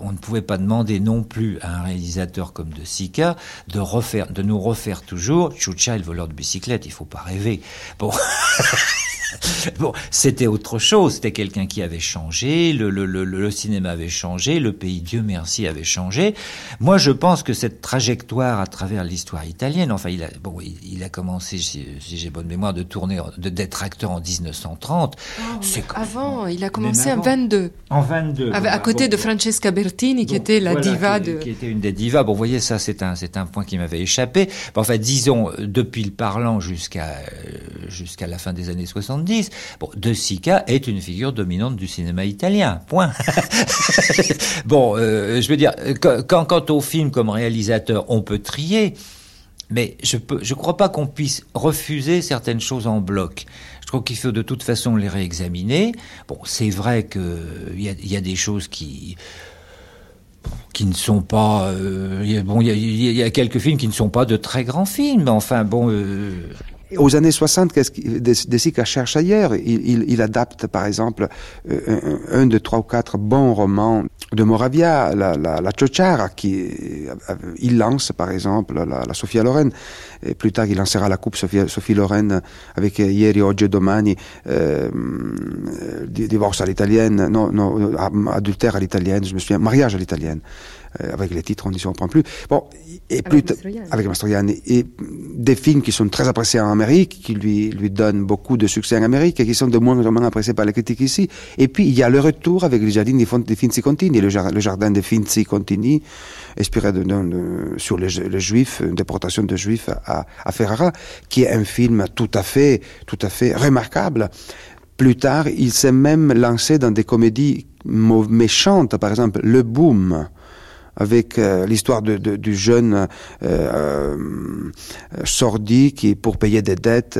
on ne pouvait pas demander non plus à un réalisateur comme De Sica de refaire, de nous refaire toujours Chucha et le voleur de bicyclette. Il faut pas rêver. Bon. Bon, c'était autre chose. C'était quelqu'un qui avait changé. Le, le, le, le cinéma avait changé. Le pays, Dieu merci, avait changé. Moi, je pense que cette trajectoire à travers l'histoire italienne, enfin, il a, bon, il, il a commencé, si, si j'ai bonne mémoire, de tourner, de- d'être acteur en 1930. C'est quand- Avant, il a commencé Même en avant. 22. En 22. Avec- voilà. à côté Bon, de Francesca Bertini, qui était la voilà, diva qui, de. qui était une des divas. Bon, vous voyez, ça, c'est un, c'est un point qui m'avait échappé. Bon, enfin, disons, euh, depuis le parlant jusqu'à euh, jusqu'à la fin des années 70, De Sica est une figure dominante du cinéma italien. Point. bon, euh, je veux dire, quand, quand, quant au film comme réalisateur, on peut trier. Mais je je crois pas qu'on puisse refuser certaines choses en bloc. Je trouve qu'il faut de toute façon les réexaminer. Bon, c'est vrai que il y a, des choses qui ne sont pas. euh, bon, il y, a, quelques films qui ne sont pas de très grands films. Enfin, bon. euh, Aux années 60, qu'est-ce qu'il- De De Sica cherche ailleurs. Il, il, il adapte, par exemple, euh, un, un de trois ou quatre bons romans de Moravia, la, la, la Ciociara, qui euh, il lance, par exemple, la, la Sofia Loren. Et plus tard, il lancera la coupe Sophie, Sophie Loren avec euh, Ieri, Oggi e Domani, euh, euh, di- divorce à l'italienne, non, non, euh, adultère à l'italienne, je me souviens, mariage à l'italienne. Euh, avec les titres, on ne comprend plus. Bon, et plus avec Mastroianni. Et des films qui sont très appréciés en Amérique, qui lui, lui donnent beaucoup de succès en Amérique et qui sont de moins en moins appréciés par les critiques ici. Et puis, il y a le retour avec le jardin des, Finzi Contini, le, jar- le jardin des Finzi Contini, inspiré de, de- de- sur les, les Juifs, une déportation de Juifs à, à Ferrara, qui est un film tout à fait, tout à fait remarquable. Plus tard, il s'est même lancé dans des comédies méchantes, par exemple, Le Boom, avec euh, l'histoire du jeune euh, euh, sordi qui, pour payer des dettes,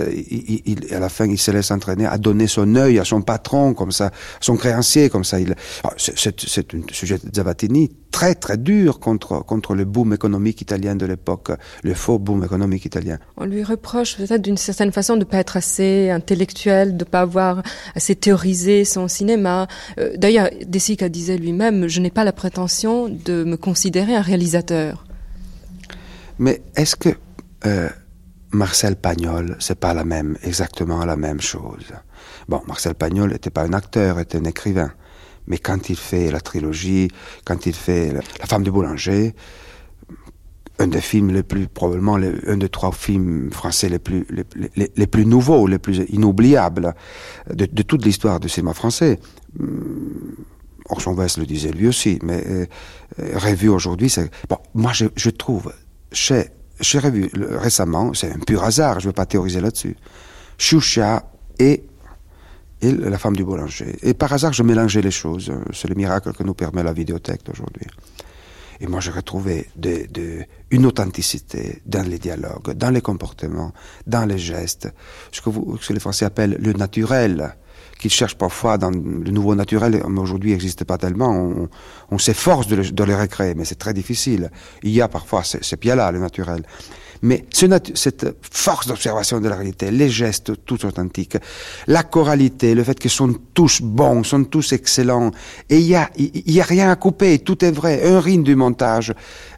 à la fin, il se laisse entraîner à donner son œil à son patron, comme ça, son créancier, comme ça. Ah, c'est- un sujet de Zavattini très très dur contre contre le boom économique italien de l'époque, le faux boom économique italien. On lui reproche peut-être d'une certaine façon de ne pas être assez intellectuel, de ne pas avoir assez théorisé son cinéma. Euh, D'ailleurs, De Sica disait lui-même, je n'ai pas la prétention de me considérer un réalisateur. Mais est-ce que euh, Marcel Pagnol, c'est pas la même, exactement la même chose? Bon, Marcel Pagnol n'était pas un acteur, était un écrivain. Mais quand il fait la trilogie, quand il fait La, femme du boulanger, un des films les plus, probablement le- un des trois films français les plus, les, les- plus nouveaux, les plus inoubliables de, toute l'histoire du cinéma français. Hum, Orson Welles le disait lui aussi, mais euh, revu aujourd'hui. Bon, moi je, trouve, chez, j'ai revu récemment, c'est un pur hasard, je ne veux pas théoriser là-dessus, Choucha et, et La femme du boulanger. Et par hasard, je mélangeais les choses. C'est le miracle que nous permet la vidéothèque d'aujourd'hui. Et moi, j'ai retrouvé de, une authenticité dans les dialogues, dans les comportements, dans les gestes, ce que, les Français appellent le naturel, qu'ils cherchent parfois dans le nouveau naturel, mais aujourd'hui n'existe pas tellement. On, s'efforce de, le- recréer, mais c'est très difficile. Il y a parfois ces, ces pieds-là, le naturel. Mais cette force d'observation de la réalité, les gestes tout authentiques, la choralité, le fait qu'ils sont tous bons, sont tous excellents, et il y a, y a rien à couper, tout est vrai, un rythme du montage,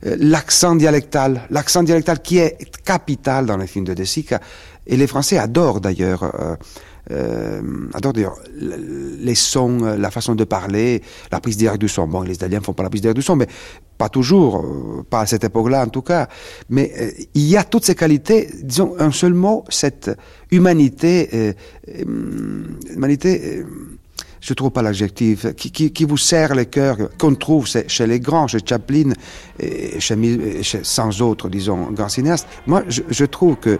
euh, l'accent dialectal, l'accent dialectal qui est capital dans les films de De Sica, et les Français adorent d'ailleurs, euh, euh, adorent d'ailleurs les sons, euh, la façon de parler, la prise directe du son. Bon, les Italiens font pas la prise directe du son, mais pas toujours, euh, pas à cette époque-là en tout cas. Mais il y a toutes ces qualités, disons un seul mot, cette humanité, euh, euh, humanité. je trouve pas l'adjectif, qui, qui, vous serre le cœur, qu'on trouve chez les grands, chez Chaplin, et chez, chez sans autres, disons, grands cinéastes. Moi, je trouve que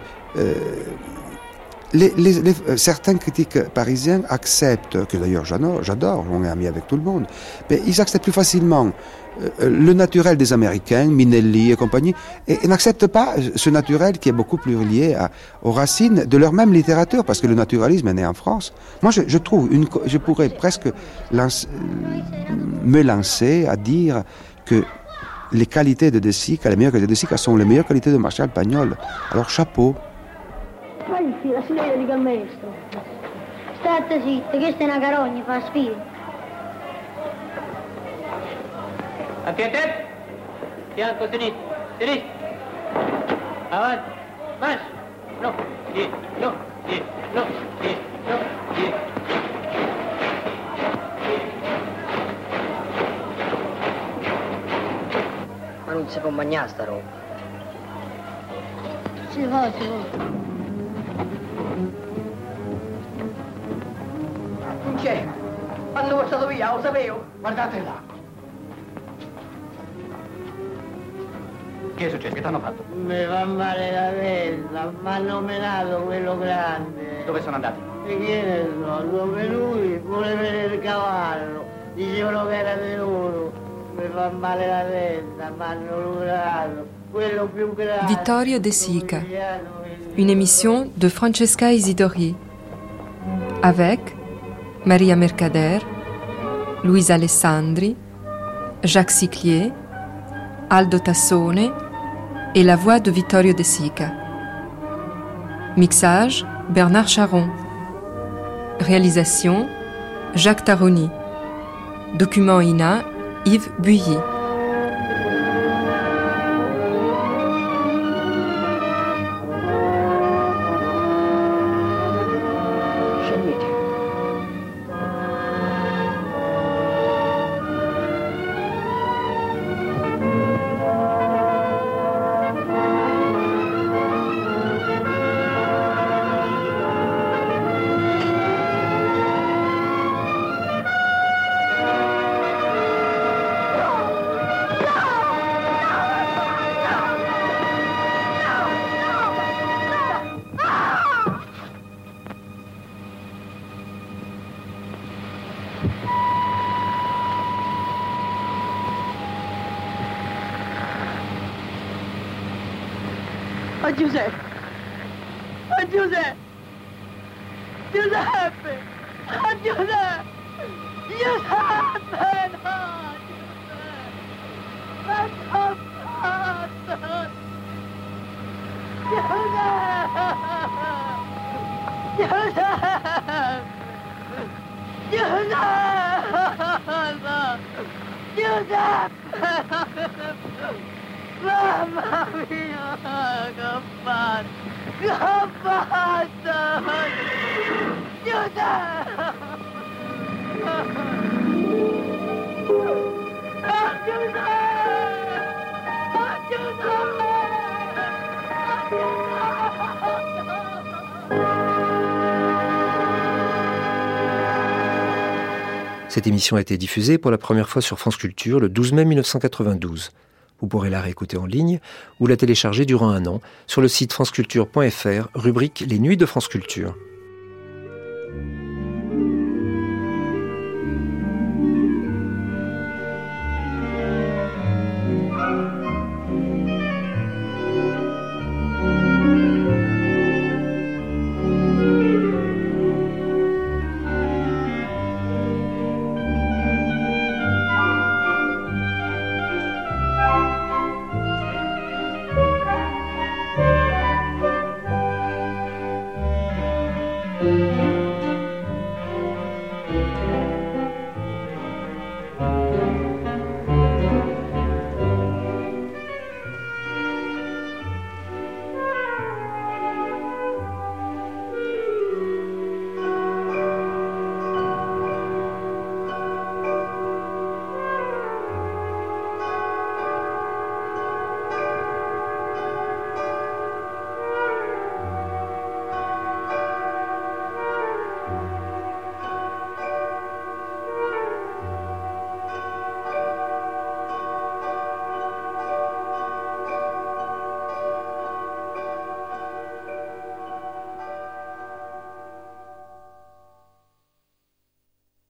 euh, euh, certains critiques parisiens acceptent, que d'ailleurs j'adore, on est ami avec tout le monde, mais ils acceptent plus facilement euh, le naturel des Américains, Minelli et compagnie, et, n'acceptent pas ce naturel qui est beaucoup plus lié aux racines de leur même littérature, parce que le naturalisme est né en France. Moi, je, trouve, je pourrais presque me lancer à dire que le qualités de De Sica, le meilleure qualités de Sica sono le meilleure qualités de Marshall Pagnol. Alors chapeau. Fai la signorina dica al maestro. State zitte, questa è una carogna, fa sfida. Attente, fianco sinistro, sinistro. Avanti, marcia. No, dietro, no, dietro, no, dietro, no, dietro. Ma non si può mangiare sta roba. Si può, si può. Non c'è. Hanno portato via, lo sapevo. Guardate là. Che è successo? Che ti hanno fatto? Mi fa male la testa, mi hanno menato quello grande. Dove sono andati? E chi ne so, dove lui vuole vedere il cavallo. Dicevano che era venuto. Mi fa male la testa, mi hanno lurato. Quello più grande. Vittorio De Sica. Une émission de Francesca Isidori. Avec Maria Mercader, Louise Alessandri, Jacques Siclier, Aldo Tassone et la voix de Vittorio De Sica. Mixage Bernard Charon. Réalisation Jacques Taroni. Document INA Yves Builly. Giuseppe! Oh, Giuseppe! Giuseppe! Oh, Giuseppe! Giuseppe! No! Giuseppe! Ma fatto? Giuseppe! Giuseppe! Giuseppe! Giuseppe! Cette émission a été diffusée pour la première fois sur France Culture le 12 mai 1992. Vous pourrez la réécouter en ligne ou la télécharger durant un an sur le site franceculture.fr, rubrique Les Nuits de France Culture.